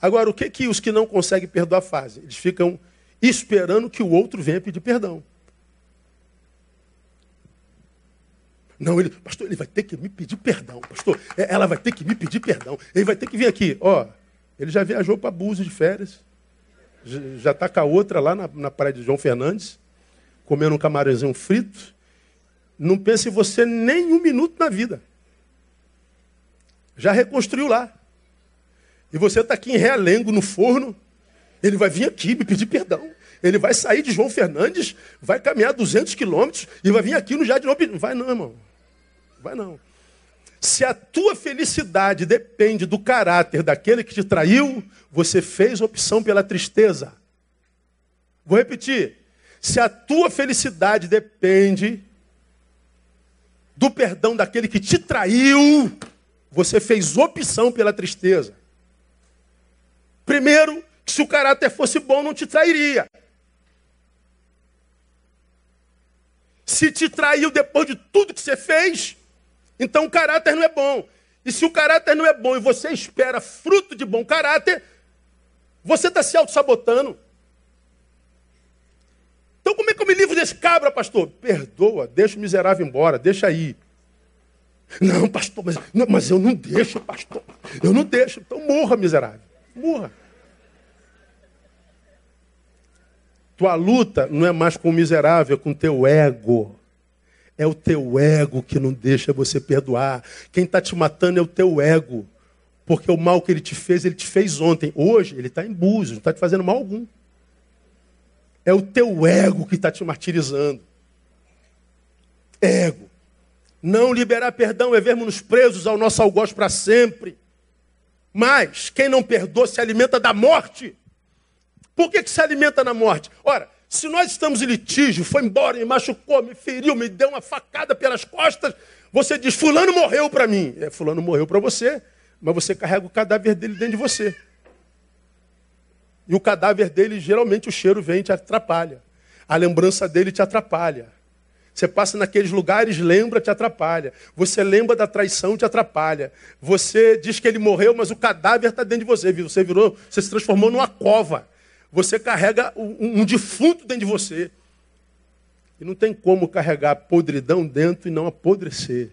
Agora, o que, que os que não conseguem perdoar fazem? Eles ficam esperando que o outro venha pedir perdão. Não, ele, pastor, ele vai ter que me pedir perdão, pastor. É, ela vai ter que me pedir perdão. Ele vai ter que vir aqui. Ó, ele já viajou para Búzios de férias. Já está com a outra lá na, na praia de João Fernandes, comendo um camarãozinho frito. Não pense em você nem um minuto na vida. Já reconstruiu lá. E você está aqui em Realengo, no forno. Ele vai vir aqui me pedir perdão. Ele vai sair de João Fernandes, vai caminhar 200 quilômetros e vai vir aqui no Jardim Não vai não, irmão. Vai não. Se a tua felicidade depende do caráter daquele que te traiu, você fez opção pela tristeza. Vou repetir. Se a tua felicidade depende do perdão daquele que te traiu, você fez opção pela tristeza. Primeiro, que se o caráter fosse bom, não te trairia. Se te traiu depois de tudo que você fez, então o caráter não é bom. E se o caráter não é bom e você espera fruto de bom caráter, você está se auto-sabotando. Então como é que eu me livro desse cabra, pastor? Perdoa, deixa o miserável embora, deixa aí. Não, pastor, mas, não, mas eu não deixo, pastor. Eu não deixo. Então morra, miserável. Morra. Tua luta não é mais com o miserável, é com teu ego. É o teu ego que não deixa você perdoar. Quem está te matando é o teu ego. Porque o mal que ele te fez, ele te fez ontem. Hoje, ele está em búzios, não está te fazendo mal algum. É o teu ego que está te martirizando. Ego. Não liberar perdão é vermos-nos presos ao nosso algoz para sempre. Mas quem não perdoa se alimenta da morte. Por que, que se alimenta na morte? Ora, se nós estamos em litígio, foi embora, me machucou, me feriu, me deu uma facada pelas costas, você diz, fulano morreu para mim. É, fulano morreu para você, mas você carrega o cadáver dele dentro de você. E o cadáver dele, geralmente, o cheiro vem e te atrapalha. A lembrança dele te atrapalha. Você passa naqueles lugares, lembra, te atrapalha. Você lembra da traição, te atrapalha. Você diz que ele morreu, mas o cadáver está dentro de você. Você virou, você se transformou numa cova. Você carrega um, um defunto dentro de você. E não tem como carregar podridão dentro e não apodrecer.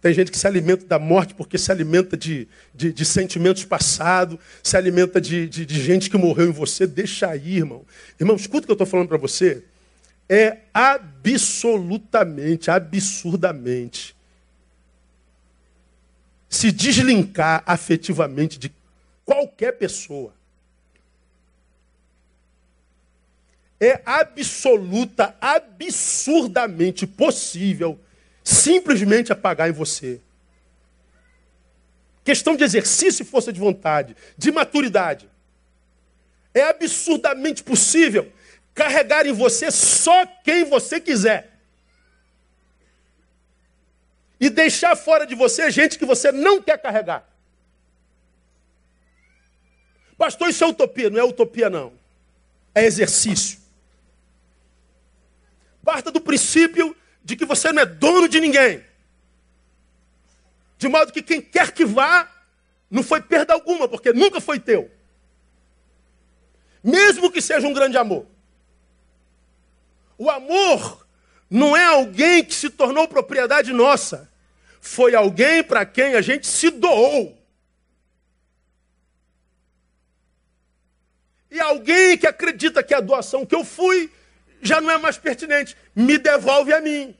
Tem gente que se alimenta da morte porque se alimenta de, de, de sentimentos passados, se alimenta de, de, de, gente que morreu em você. Deixa aí, irmão. Irmão, escuta o que eu estou falando para você. É absolutamente, absurdamente se deslinkar afetivamente de qualquer pessoa. É absoluta, absurdamente possível simplesmente apagar em você. Questão de exercício e força de vontade, de maturidade. É absurdamente possível carregar em você só quem você quiser e deixar fora de você gente que você não quer carregar. Pastor, isso é utopia. Não é utopia, não. É exercício. Parta do princípio de que você não é dono de ninguém. De modo que quem quer que vá, não foi perda alguma, porque nunca foi teu. Mesmo que seja um grande amor. O amor não é alguém que se tornou propriedade nossa foi alguém para quem a gente se doou. E alguém que acredita que a doação que eu fui já não é mais pertinente, me devolve a mim.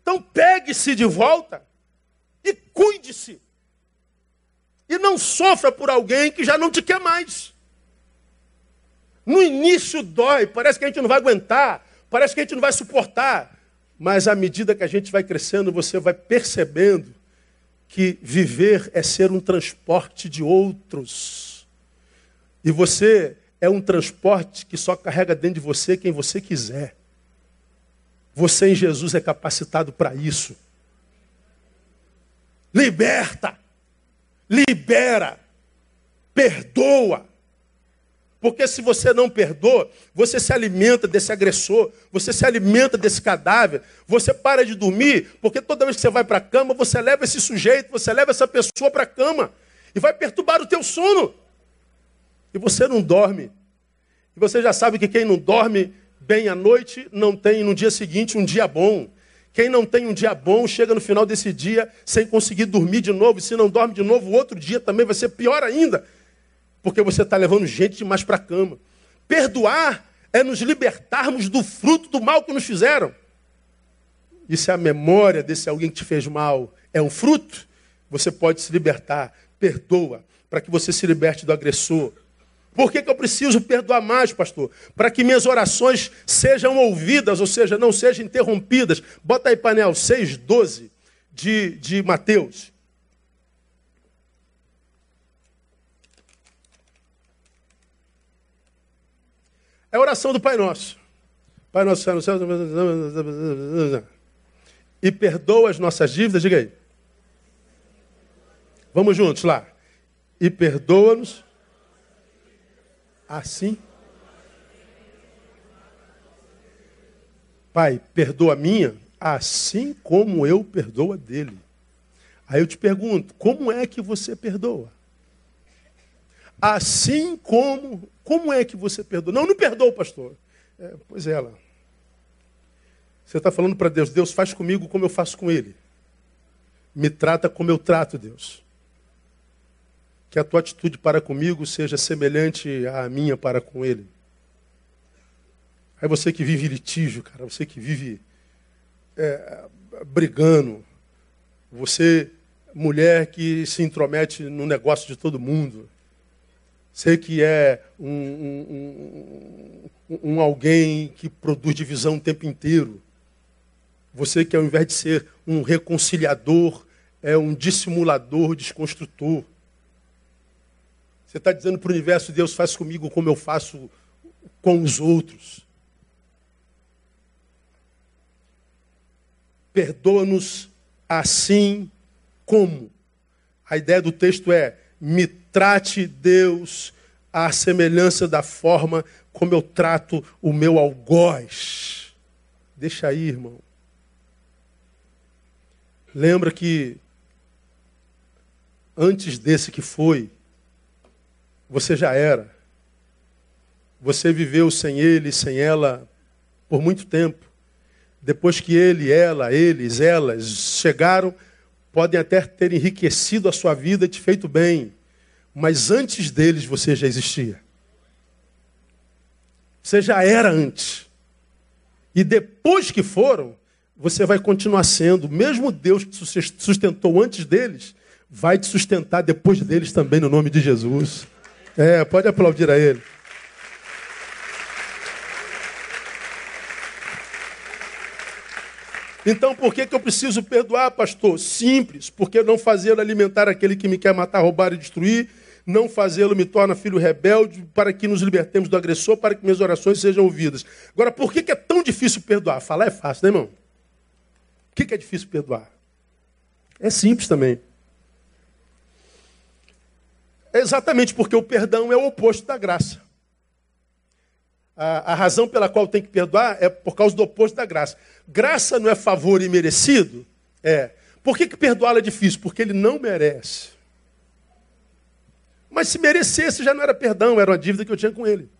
Então pegue-se de volta e cuide-se. E não sofra por alguém que já não te quer mais. No início dói, parece que a gente não vai aguentar, parece que a gente não vai suportar. Mas à medida que a gente vai crescendo, você vai percebendo que viver é ser um transporte de outros. E você é um transporte que só carrega dentro de você quem você quiser. Você em Jesus é capacitado para isso. Liberta, libera, perdoa. Porque se você não perdoa, você se alimenta desse agressor, você se alimenta desse cadáver, você para de dormir, porque toda vez que você vai para a cama, você leva esse sujeito, você leva essa pessoa para a cama e vai perturbar o teu sono. E você não dorme. E você já sabe que quem não dorme bem à noite não tem no dia seguinte um dia bom. Quem não tem um dia bom chega no final desse dia sem conseguir dormir de novo. E se não dorme de novo, o outro dia também vai ser pior ainda porque você está levando gente demais para a cama. Perdoar é nos libertarmos do fruto do mal que nos fizeram. E se a memória desse alguém que te fez mal é um fruto, você pode se libertar. Perdoa, para que você se liberte do agressor. Por que, que eu preciso perdoar mais, pastor? Para que minhas orações sejam ouvidas, ou seja, não sejam interrompidas. Bota aí, painel 6,12 de, de Mateus. É a oração do Pai Nosso. Pai Nosso céu céu. E perdoa as nossas dívidas, diga aí. Vamos juntos lá. E perdoa-nos assim. Pai, perdoa a minha, assim como eu perdoo a dele. Aí eu te pergunto, como é que você perdoa? Assim como. Como é que você perdoa? Não, não perdoa, pastor. É, pois é, ela. Você está falando para Deus, Deus faz comigo como eu faço com Ele. Me trata como eu trato Deus. Que a tua atitude para comigo seja semelhante à minha para com Ele. Aí você que vive litígio, cara, você que vive é, brigando, você, mulher que se intromete no negócio de todo mundo, Sei que é um, um, um, um, alguém que produz divisão o tempo inteiro. Você que ao invés de ser um reconciliador, é um dissimulador, desconstrutor. Você está dizendo para o universo, Deus faz comigo como eu faço com os outros. Perdoa-nos assim como. A ideia do texto é: me trate Deus à semelhança da forma como eu trato o meu algoz. Deixa aí, irmão. Lembra que antes desse que foi, você já era. Você viveu sem ele, sem ela, por muito tempo. Depois que ele, ela, eles, elas chegaram, podem até ter enriquecido a sua vida e te feito bem. Mas antes deles você já existia. Você já era antes. E depois que foram, você vai continuar sendo. Mesmo Deus que sustentou antes deles, vai te sustentar depois deles também, no nome de Jesus. É, pode aplaudir a Ele. Então, por que, que eu preciso perdoar, pastor? Simples, porque não fazê-lo alimentar aquele que me quer matar, roubar e destruir, não fazê-lo me torna filho rebelde, para que nos libertemos do agressor, para que minhas orações sejam ouvidas. Agora, por que, que é tão difícil perdoar? Falar é fácil, né, irmão? Por que, que é difícil perdoar? É simples também. Exatamente porque o perdão é o oposto da graça. A, a, razão pela qual tem que perdoar é por causa do oposto da graça. Graça não é favor imerecido? É. Por que, que perdoá-lo é difícil? Porque ele não merece. Mas se merecesse, já não era perdão, era uma dívida que eu tinha com ele.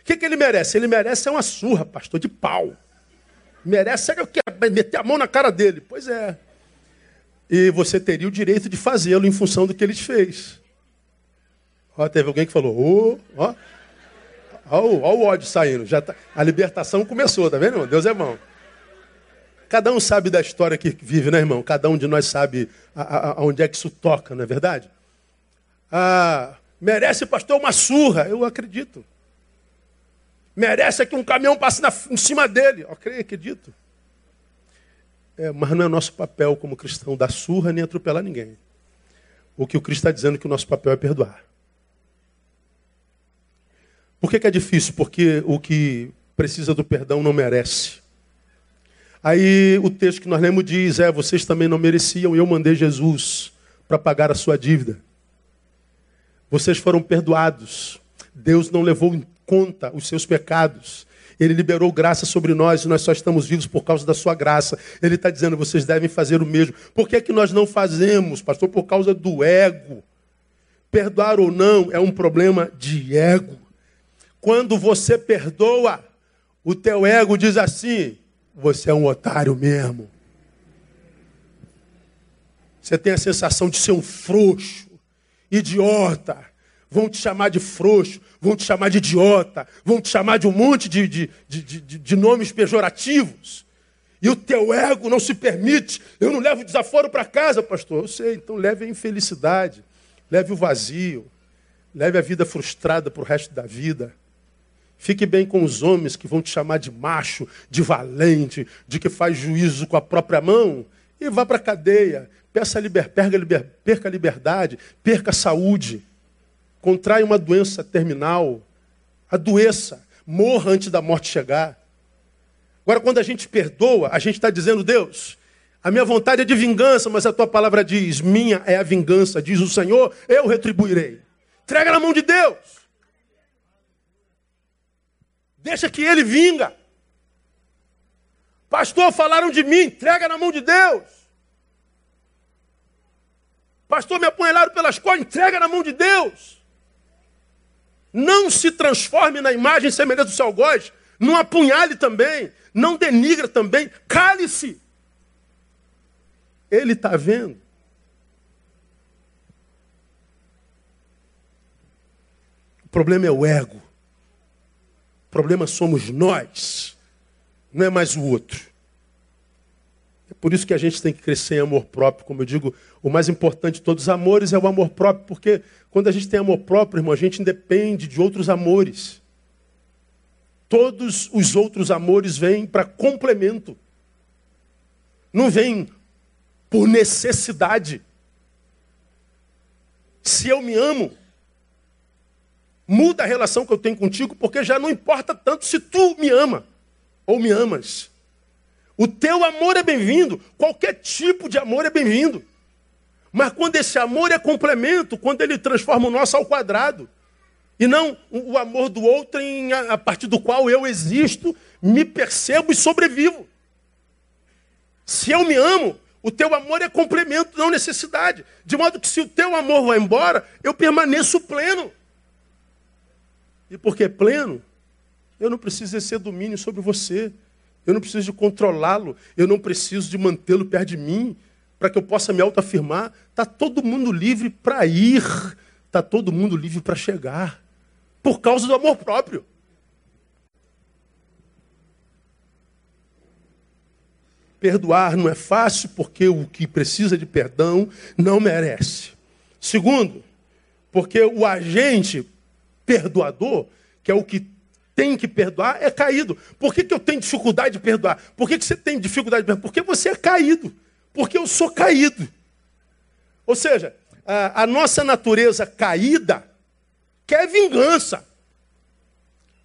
O que, que ele merece? Ele merece é uma surra, pastor, de pau. Merece é o quê? Meter a mão na cara dele. Pois é. E você teria o direito de fazê-lo em função do que ele te fez. Ó, teve alguém que falou, ô, oh, ó. Olha o, o ódio saindo. Já tá, a libertação começou, tá vendo, irmão? Deus é bom. Cada um sabe da história que vive, né, irmão? Cada um de nós sabe aonde é que isso toca, não é verdade? Ah, merece, pastor, uma surra. Eu acredito. Merece que um caminhão passe na, em cima dele. Eu acredito. É, mas não é nosso papel como cristão dar surra nem atropelar ninguém. O que o Cristo está dizendo é que o nosso papel é perdoar. Por que, que é difícil? Porque o que precisa do perdão não merece. Aí o texto que nós lemos diz: É, vocês também não mereciam, eu mandei Jesus para pagar a sua dívida. Vocês foram perdoados. Deus não levou em conta os seus pecados. Ele liberou graça sobre nós e nós só estamos vivos por causa da sua graça. Ele está dizendo, vocês devem fazer o mesmo. Por que, é que nós não fazemos, pastor? Por causa do ego. Perdoar ou não é um problema de ego. Quando você perdoa, o teu ego diz assim: você é um otário mesmo. Você tem a sensação de ser um frouxo, idiota. Vão te chamar de frouxo, vão te chamar de idiota, vão te chamar de um monte de, de, de, de, de nomes pejorativos. E o teu ego não se permite. Eu não levo desaforo para casa, pastor. Eu sei, então leve a infelicidade, leve o vazio, leve a vida frustrada para o resto da vida. Fique bem com os homens que vão te chamar de macho, de valente, de que faz juízo com a própria mão. E vá para a cadeia. Peça liber, perca, liber, perca a liberdade, perca a saúde. Contrai uma doença terminal. Adoeça. Morra antes da morte chegar. Agora, quando a gente perdoa, a gente está dizendo, Deus, a minha vontade é de vingança, mas a tua palavra diz, minha é a vingança, diz o Senhor, eu retribuirei. Entrega na mão de Deus. Deixa que ele vinga. Pastor, falaram de mim, entrega na mão de Deus. Pastor, me apunhalaram pelas costas, entrega na mão de Deus. Não se transforme na imagem semelhante do seu algoz. Não apunhale também. Não denigra também. Cale-se. Ele está vendo. O problema é o ego. O problema somos nós, não é mais o outro. Por isso que a gente tem que crescer em amor próprio. Como eu digo, o mais importante de todos os amores é o amor próprio, porque quando a gente tem amor próprio, irmão, a gente independe de outros amores. Todos os outros amores vêm para complemento. Não vêm por necessidade. Se eu me amo, Muda a relação que eu tenho contigo, porque já não importa tanto se tu me ama ou me amas. O teu amor é bem-vindo, qualquer tipo de amor é bem-vindo. Mas quando esse amor é complemento, quando ele transforma o nosso ao quadrado, e não o amor do outro em, a partir do qual eu existo, me percebo e sobrevivo. Se eu me amo, o teu amor é complemento, não necessidade. De modo que se o teu amor vai embora, eu permaneço pleno. E porque é pleno, eu não preciso exercer domínio sobre você. Eu não preciso de controlá-lo. Eu não preciso de mantê-lo perto de mim para que eu possa me autoafirmar. Está todo mundo livre para ir. Está todo mundo livre para chegar. Por causa do amor próprio. Perdoar não é fácil porque o que precisa de perdão não merece. Segundo, porque o agente perdoador, que é o que tem que perdoar, é caído. Por que, que eu tenho dificuldade de perdoar? Por que, que você tem dificuldade de perdoar? Porque você é caído. Porque eu sou caído. Ou seja, a, a nossa natureza caída quer vingança.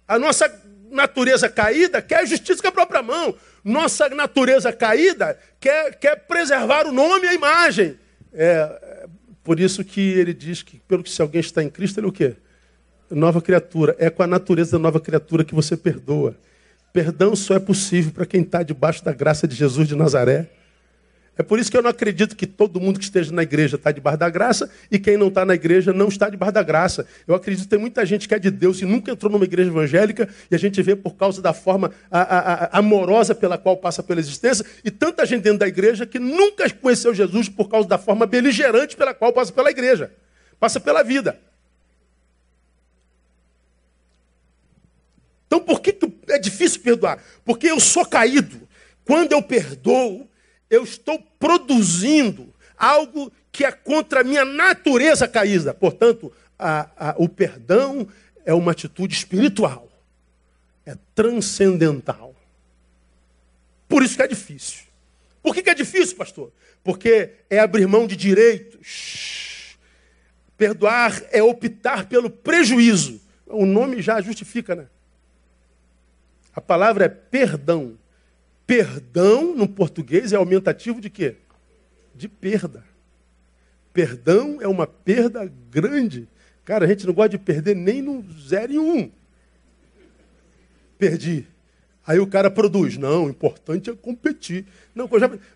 A nossa natureza caída quer justiça com a própria mão. Nossa natureza caída quer, quer preservar o nome e a imagem. É, por isso que ele diz que, pelo que se alguém está em Cristo, ele é o quê? Nova criatura. É com a natureza da nova criatura que você perdoa. Perdão só é possível para quem está debaixo da graça de Jesus de Nazaré. É por isso que eu não acredito que todo mundo que esteja na igreja está debaixo da graça e quem não está na igreja não está debaixo da graça. Eu acredito que tem muita gente que é de Deus e nunca entrou numa igreja evangélica e a gente vê por causa da forma a, a, a, amorosa pela qual passa pela existência e tanta gente dentro da igreja que nunca conheceu Jesus por causa da forma beligerante pela qual passa pela igreja, passa pela vida. Então por que é difícil perdoar? Porque eu sou caído. Quando eu perdoo, eu estou produzindo algo que é contra a minha natureza caída. Portanto, a, a, o perdão é uma atitude espiritual, é transcendental. Por isso que é difícil. Por que, que é difícil, pastor? Porque é abrir mão de direitos. Perdoar é optar pelo prejuízo. O nome já justifica, né? A palavra é perdão. Perdão, no português, é aumentativo de quê? De perda. Perdão é uma perda grande. Cara, a gente não gosta de perder nem no zero e um. Perdi. Aí o cara produz. Não, o importante é competir. Não,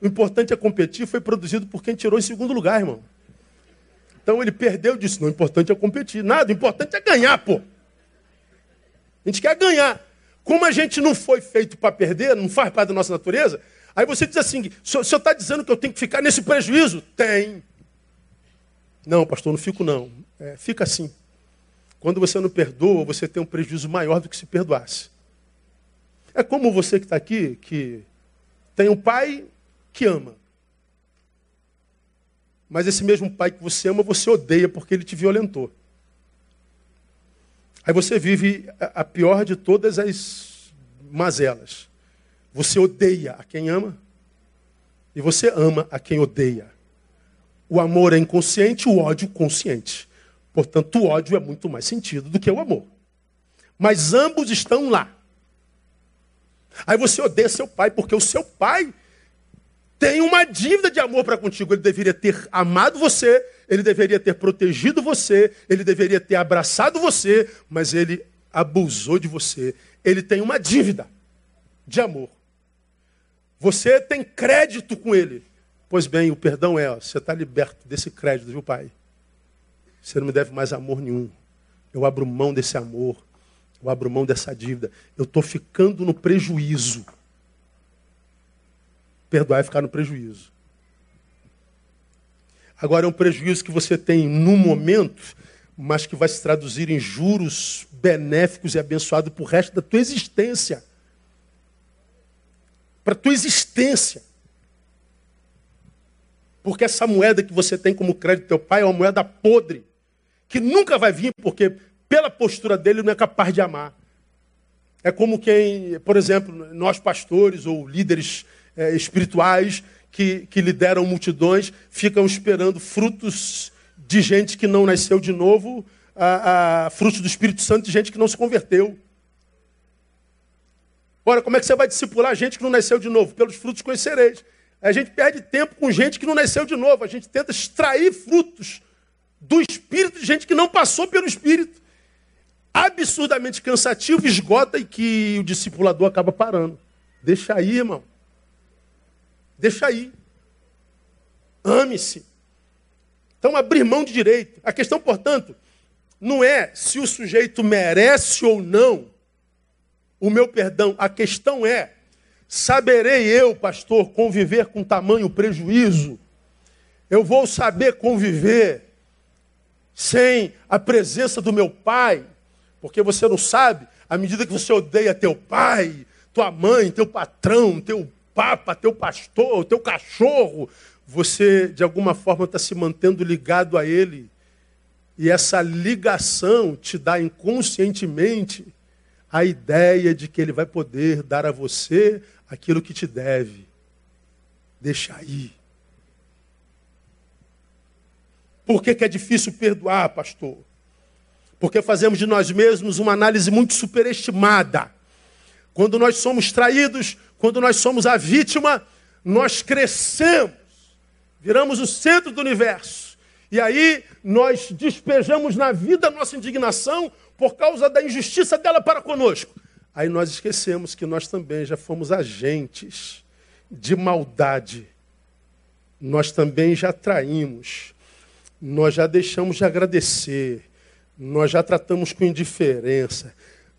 o importante é competir foi produzido por quem tirou em segundo lugar, irmão. Então ele perdeu disse, não, o importante é competir. Nada, o importante é ganhar, pô. A gente quer ganhar. Como a gente não foi feito para perder, não faz parte da nossa natureza, aí você diz assim: o senhor está dizendo que eu tenho que ficar nesse prejuízo? Tem. Não, pastor, não fico não. É, fica assim. Quando você não perdoa, você tem um prejuízo maior do que se perdoasse. É como você que está aqui, que tem um pai que ama. Mas esse mesmo pai que você ama, você odeia porque ele te violentou. Aí você vive a pior de todas as mazelas. Você odeia a quem ama e você ama a quem odeia. O amor é inconsciente, o ódio consciente. Portanto, o ódio é muito mais sentido do que o amor. Mas ambos estão lá. Aí você odeia seu pai, porque o seu pai tem uma dívida de amor para contigo. Ele deveria ter amado você, ele deveria ter protegido você, ele deveria ter abraçado você, mas ele abusou de você. Ele tem uma dívida de amor. Você tem crédito com ele. Pois bem, o perdão é, ó, você está liberto desse crédito, viu, pai? Você não me deve mais amor nenhum. Eu abro mão desse amor. Eu abro mão dessa dívida. Eu estou ficando no prejuízo. Perdoar é ficar no prejuízo. Agora é um prejuízo que você tem no momento, mas que vai se traduzir em juros benéficos e abençoados para o resto da tua existência. Para a tua existência. Porque essa moeda que você tem como crédito teu pai é uma moeda podre, que nunca vai vir, porque pela postura dele não é capaz de amar. É como quem, por exemplo, nós pastores ou líderes é, espirituais que, que lideram multidões ficam esperando frutos de gente que não nasceu de novo, a, a, frutos do Espírito Santo de gente que não se converteu. Ora, como é que você vai discipular gente que não nasceu de novo? Pelos frutos conhecereis. A gente perde tempo com gente que não nasceu de novo. A gente tenta extrair frutos do Espírito de gente que não passou pelo Espírito. Absurdamente cansativo, esgota e que o discipulador acaba parando. Deixa aí, irmão. Deixa aí. Ame-se. Então, abrir mão de direito. A questão, portanto, não é se o sujeito merece ou não o meu perdão. A questão é: saberei eu, pastor, conviver com tamanho prejuízo? Eu vou saber conviver sem a presença do meu pai? Porque você não sabe, à medida que você odeia teu pai, tua mãe, teu patrão, teu papa, teu pastor, teu cachorro, você de alguma forma está se mantendo ligado a ele. E essa ligação te dá inconscientemente a ideia de que ele vai poder dar a você aquilo que te deve. Deixa aí. Por que, que é difícil perdoar, pastor? Porque fazemos de nós mesmos uma análise muito superestimada. Quando nós somos traídos, quando nós somos a vítima, nós crescemos, viramos o centro do universo. E aí nós despejamos na vida a nossa indignação por causa da injustiça dela para conosco. Aí nós esquecemos que nós também já fomos agentes de maldade. Nós também já traímos. Nós já deixamos de agradecer nós já tratamos com indiferença,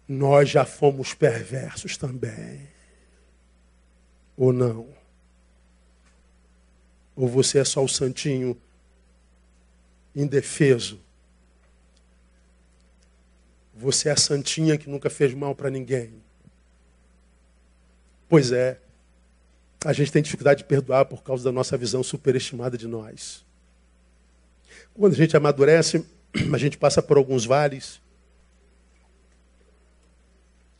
nós já fomos perversos também. Ou não? Ou você é só o santinho indefeso? Você é a santinha que nunca fez mal para ninguém? Pois é, a gente tem dificuldade de perdoar por causa da nossa visão superestimada de nós. Quando a gente amadurece, <clears throat> a gente passa por alguns vales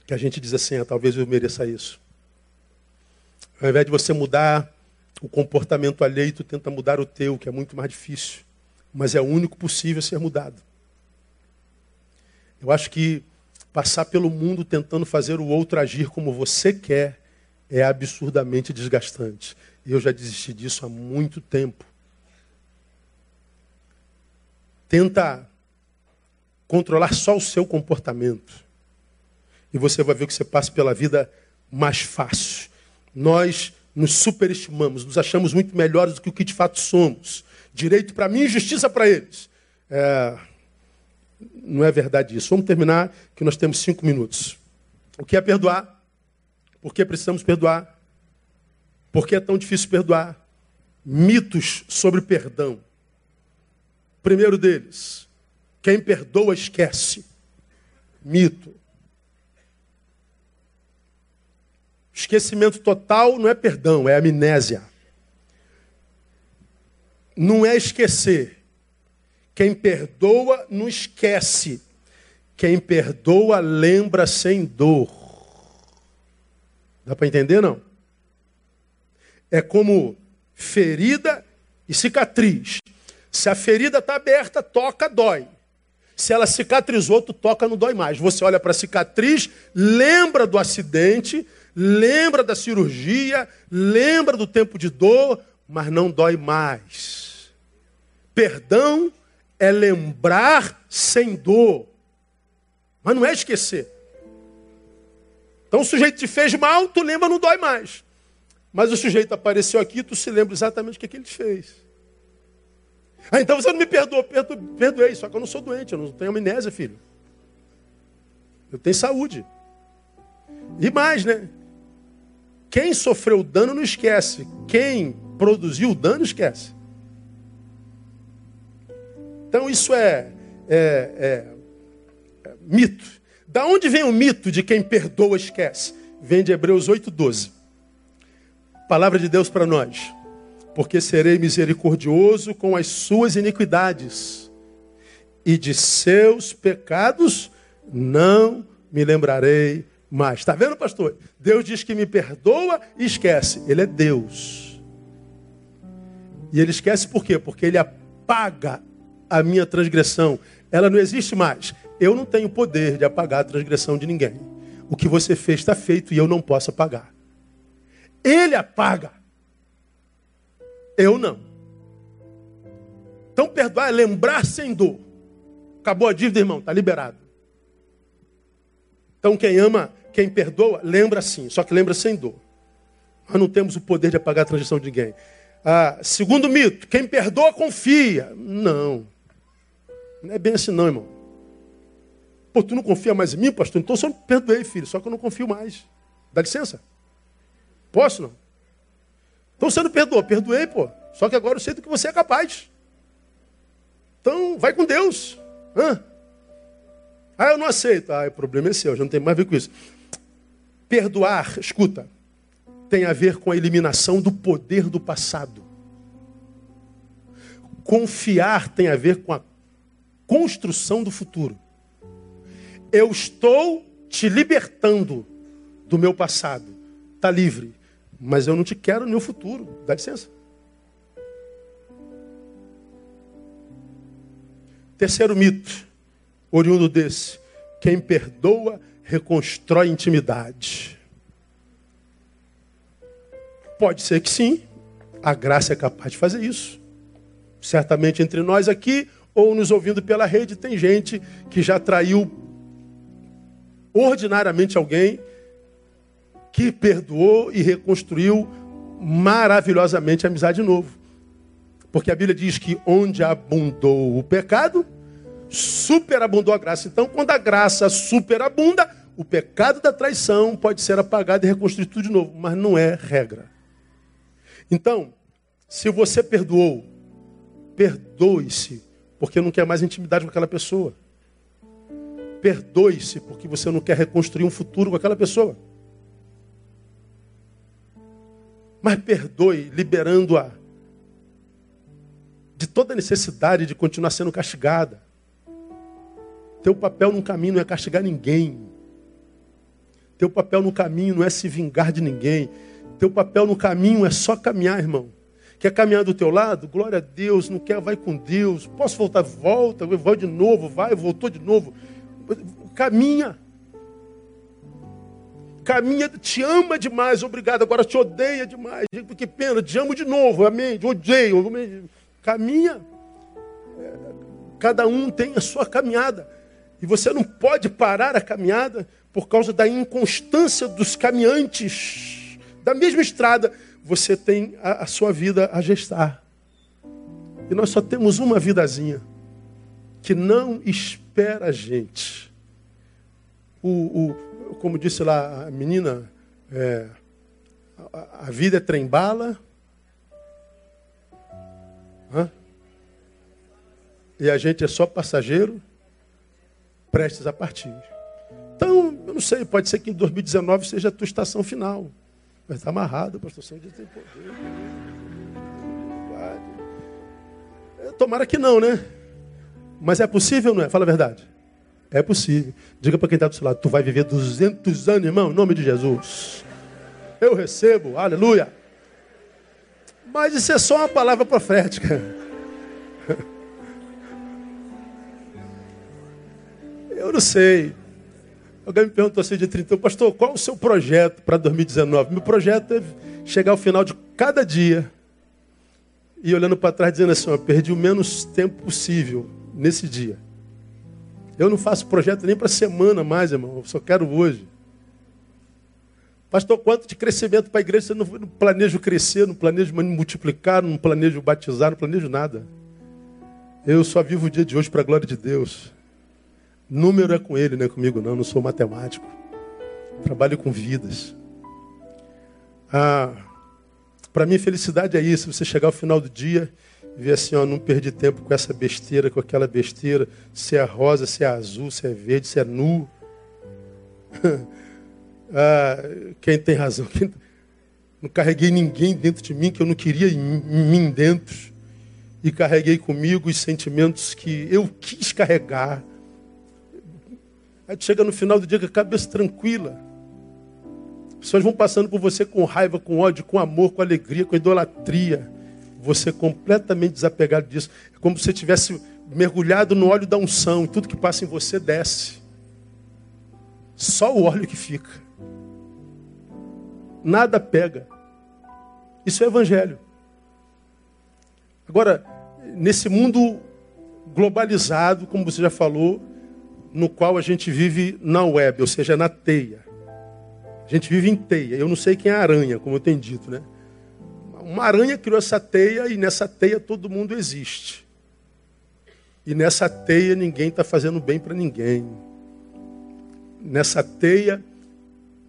que a gente diz assim, ah, talvez eu mereça isso. Ao invés de você mudar o comportamento alheio, tu tenta mudar o teu, que é muito mais difícil. Mas é o único possível ser mudado. Eu acho que passar pelo mundo tentando fazer o outro agir como você quer é absurdamente desgastante. Eu já desisti disso há muito tempo. Tenta controlar só o seu comportamento. E você vai ver que você passa pela vida mais fácil. Nós nos superestimamos, nos achamos muito melhores do que o que de fato somos. Direito para mim e justiça para eles. É... Não é verdade isso. Vamos terminar, que nós temos cinco minutos. O que é perdoar? Por que precisamos perdoar? Por que é tão difícil perdoar? Mitos sobre perdão. Primeiro deles, quem perdoa esquece. Mito. Esquecimento total não é perdão, é amnésia. Não é esquecer. Quem perdoa não esquece. Quem perdoa lembra sem dor. Dá para entender não? É como ferida e cicatriz. Se a ferida está aberta, toca, dói. Se ela cicatrizou, tu toca, não dói mais. Você olha para a cicatriz, lembra do acidente, lembra da cirurgia, lembra do tempo de dor, mas não dói mais. Perdão é lembrar sem dor, mas não é esquecer. Então o sujeito te fez mal, tu lembra, não dói mais. Mas o sujeito apareceu aqui, tu se lembra exatamente o que, que ele fez. Ah, então você não me perdoou. Perdo, perdoei, só que eu não sou doente, eu não tenho amnésia, filho. Eu tenho saúde. E mais, né? Quem sofreu o dano não esquece. Quem produziu o dano esquece. Então isso é, é, é, é mito. Da onde vem o mito de quem perdoa esquece? Vem de Hebreus 8,12. Palavra de Deus para nós porque serei misericordioso com as suas iniquidades, e de seus pecados não me lembrarei mais. Está vendo, pastor? Deus diz que me perdoa e esquece. Ele é Deus. E ele esquece por quê? Porque ele apaga a minha transgressão. Ela não existe mais. Eu não tenho poder de apagar a transgressão de ninguém. O que você fez está feito e eu não posso apagar. Ele apaga. Eu não. Então perdoar é lembrar sem dor. Acabou a dívida, irmão, está liberado. Então quem ama, quem perdoa, lembra sim, só que lembra sem dor. Nós não temos o poder de apagar a transição de ninguém. Ah, segundo mito, quem perdoa confia. Não. Não é bem assim não, irmão. Pô, tu não confia mais em mim, pastor? Então só perdoei, filho, só que eu não confio mais. Dá licença? Posso não? Então você não perdoou, perdoei, pô. Só que agora eu sei do que você é capaz. Então, vai com Deus. Hã? Ah, eu não aceito. Ah, o problema é seu, já não tem mais a ver com isso. Perdoar, escuta, tem a ver com a eliminação do poder do passado. Confiar tem a ver com a construção do futuro. Eu estou te libertando do meu passado. Está livre. Mas eu não te quero no futuro. Dá licença. Terceiro mito, oriundo desse: quem perdoa, reconstrói intimidade. Pode ser que sim, a graça é capaz de fazer isso. Certamente entre nós aqui, ou nos ouvindo pela rede, tem gente que já traiu ordinariamente alguém, que perdoou e reconstruiu maravilhosamente a amizade de novo. Porque a Bíblia diz que onde abundou o pecado, superabundou a graça. Então, quando a graça superabunda, o pecado da traição pode ser apagado e reconstruído tudo de novo, mas não é regra. Então, se você perdoou, perdoe-se, porque não quer mais intimidade com aquela pessoa. Perdoe-se, porque você não quer reconstruir um futuro com aquela pessoa. Mas perdoe, liberando-a de toda necessidade de continuar sendo castigada. Teu papel no caminho não é castigar ninguém. Teu papel no caminho não é se vingar de ninguém. Teu papel no caminho é só caminhar, irmão. Quer caminhar do teu lado? Glória a Deus. Não quer? Vai com Deus. Posso voltar? Volta. Vai de novo. Vai. Voltou de novo. Caminha. Caminha. Te ama demais. Obrigado. Agora te odeia demais. Que pena. Te amo de novo. Amém. Te odeio. Caminha. Cada um tem a sua caminhada. E você não pode parar a caminhada por causa da inconstância dos caminhantes da mesma estrada. Você tem a, a sua vida a gestar. E nós só temos uma vidazinha que não espera a gente. O, o, como disse lá a menina, é, a, a vida é trem-bala? E a gente é só passageiro, prestes a partir. Então, eu não sei, pode ser que em 2019 seja a tua estação final. Mas está amarrado, pastor Sandy tem poder. Tomara que não, né? Mas é possível, não é? Fala a verdade. É possível. Diga para quem está do seu lado, tu vai viver 200 anos, irmão, em nome de Jesus. Eu recebo, aleluia. Mas isso é só uma palavra profética. <laughs> Eu não sei. Alguém me perguntou assim de 30, pastor, qual o seu projeto para 2019? Meu projeto é chegar ao final de cada dia e olhando para trás dizendo assim, eu perdi o menos tempo possível nesse dia. Eu não faço projeto nem para semana mais, irmão, eu só quero hoje. Pastor, quanto de crescimento para a igreja? Você não, planejo crescer, não planejo multiplicar, não planejo batizar, não planejo nada. Eu só vivo o dia de hoje para a glória de Deus. Número é com ele, não é comigo não, não sou matemático. Trabalho com vidas. Ah, para mim, felicidade é isso, você chegar ao final do dia ver assim, ó, não perdi tempo com essa besteira, com aquela besteira, se é rosa, se é azul, se é verde, se é nu. <laughs> Ah, quem tem razão? Quem... Não carreguei ninguém dentro de mim que eu não queria em mim dentro. E carreguei comigo os sentimentos que eu quis carregar. Aí chega no final do dia com a cabeça tranquila. As pessoas vão passando por você com raiva, com ódio, com amor, com alegria, com idolatria. Você completamente desapegado disso. É como se você tivesse mergulhado no óleo da unção e tudo que passa em você desce. Só o óleo que fica nada pega. Isso é evangelho. Agora, nesse mundo globalizado, como você já falou, no qual a gente vive na web, ou seja, na teia. A gente vive em teia. Eu não sei quem é aranha, como eu tenho dito, né? Uma aranha criou essa teia e nessa teia todo mundo existe. E nessa teia ninguém está fazendo bem para ninguém. nessa teia,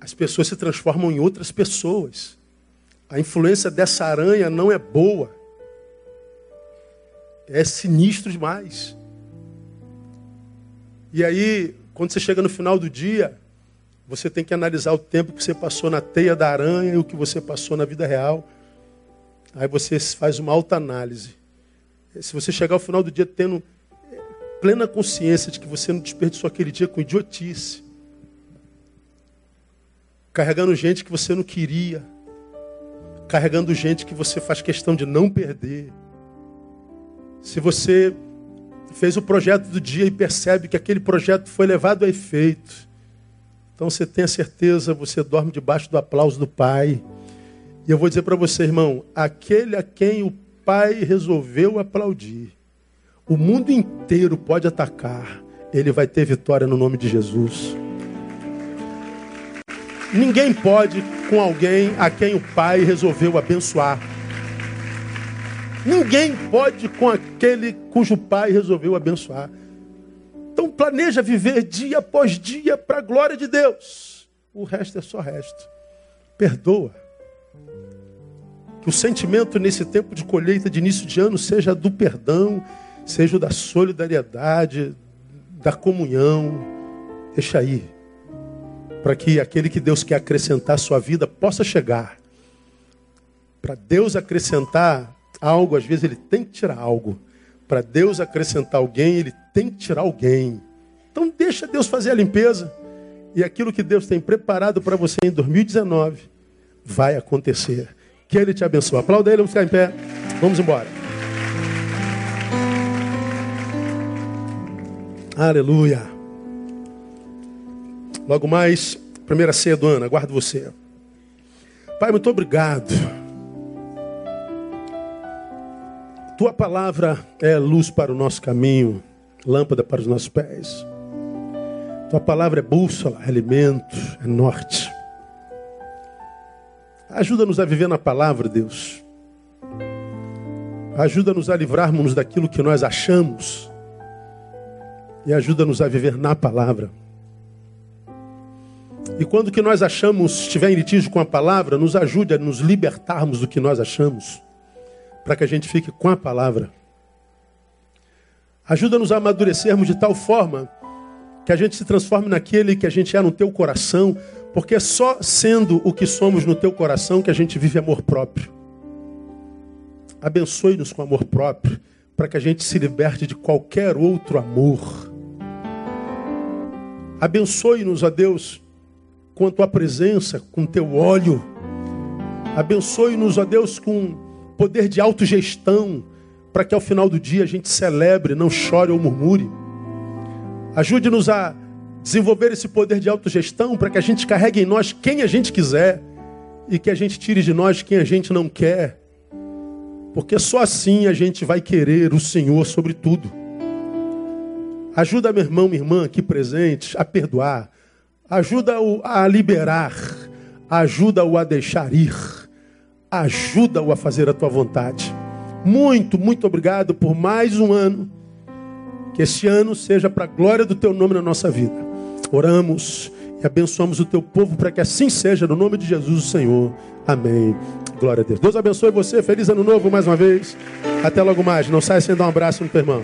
as pessoas se transformam em outras pessoas. A influência dessa aranha não é boa. É sinistro demais. E aí, quando você chega no final do dia, você tem que analisar o tempo que você passou na teia da aranha e o que você passou na vida real. Aí você faz uma alta análise. Se você chegar ao final do dia tendo é, plena consciência de que você não desperdiçou aquele dia com idiotice, carregando gente que você não queria, carregando gente que você faz questão de não perder. Se você fez o projeto do dia e percebe que aquele projeto foi levado a efeito, então você tem a certeza, você dorme debaixo do aplauso do Pai. E eu vou dizer para você, irmão, aquele a quem o Pai resolveu aplaudir, o mundo inteiro pode atacar, ele vai ter vitória no nome de Jesus. Ninguém pode com alguém a quem o Pai resolveu abençoar. Ninguém pode com aquele cujo Pai resolveu abençoar. Então planeja viver dia após dia para a glória de Deus. O resto é só resto. Perdoa. Que o sentimento nesse tempo de colheita, de início de ano, seja do perdão, seja da solidariedade, da comunhão. Deixa aí. Para que aquele que Deus quer acrescentar à sua vida possa chegar. Para Deus acrescentar algo, às vezes ele tem que tirar algo. Para Deus acrescentar alguém, ele tem que tirar alguém. Então deixa Deus fazer a limpeza. E aquilo que Deus tem preparado para você em 2019 vai acontecer. Que Ele te abençoe. Aplauda Ele, vamos ficar em pé. Vamos embora. Aleluia. Logo mais, primeira ceia do ano, aguardo você. Pai, muito obrigado. Tua palavra é luz para o nosso caminho, lâmpada para os nossos pés. Tua palavra é bússola, é alimento, é norte. Ajuda-nos a viver na palavra, Deus. Ajuda-nos a livrarmos daquilo que nós achamos. E ajuda-nos a viver na palavra. E quando o que nós achamos estiver em litígio com a palavra, nos ajude a nos libertarmos do que nós achamos, para que a gente fique com a palavra. Ajuda-nos a amadurecermos de tal forma que a gente se transforme naquele que a gente é no teu coração, porque só sendo o que somos no teu coração que a gente vive amor próprio. Abençoe-nos com amor próprio, para que a gente se liberte de qualquer outro amor. Abençoe-nos, ó Deus, com a tua presença, com teu óleo. Abençoe-nos, ó Deus, com poder de autogestão, para que ao final do dia a gente celebre, não chore ou murmure. Ajude-nos a desenvolver esse poder de autogestão para que a gente carregue em nós quem a gente quiser e que a gente tire de nós quem a gente não quer. Porque só assim a gente vai querer o Senhor sobre tudo. Ajuda meu irmão, minha irmã aqui presente a perdoar. Ajuda-o a liberar. Ajuda-o a deixar ir. Ajuda-o a fazer a tua vontade. Muito, muito obrigado por mais um ano. Que esse ano seja para a glória do teu nome na nossa vida. Oramos e abençoamos o teu povo para que assim seja, no nome de Jesus, o Senhor. Amém. Glória a Deus. Deus abençoe você. Feliz ano novo mais uma vez. Até logo mais. Não saia sem dar um abraço no teu irmão.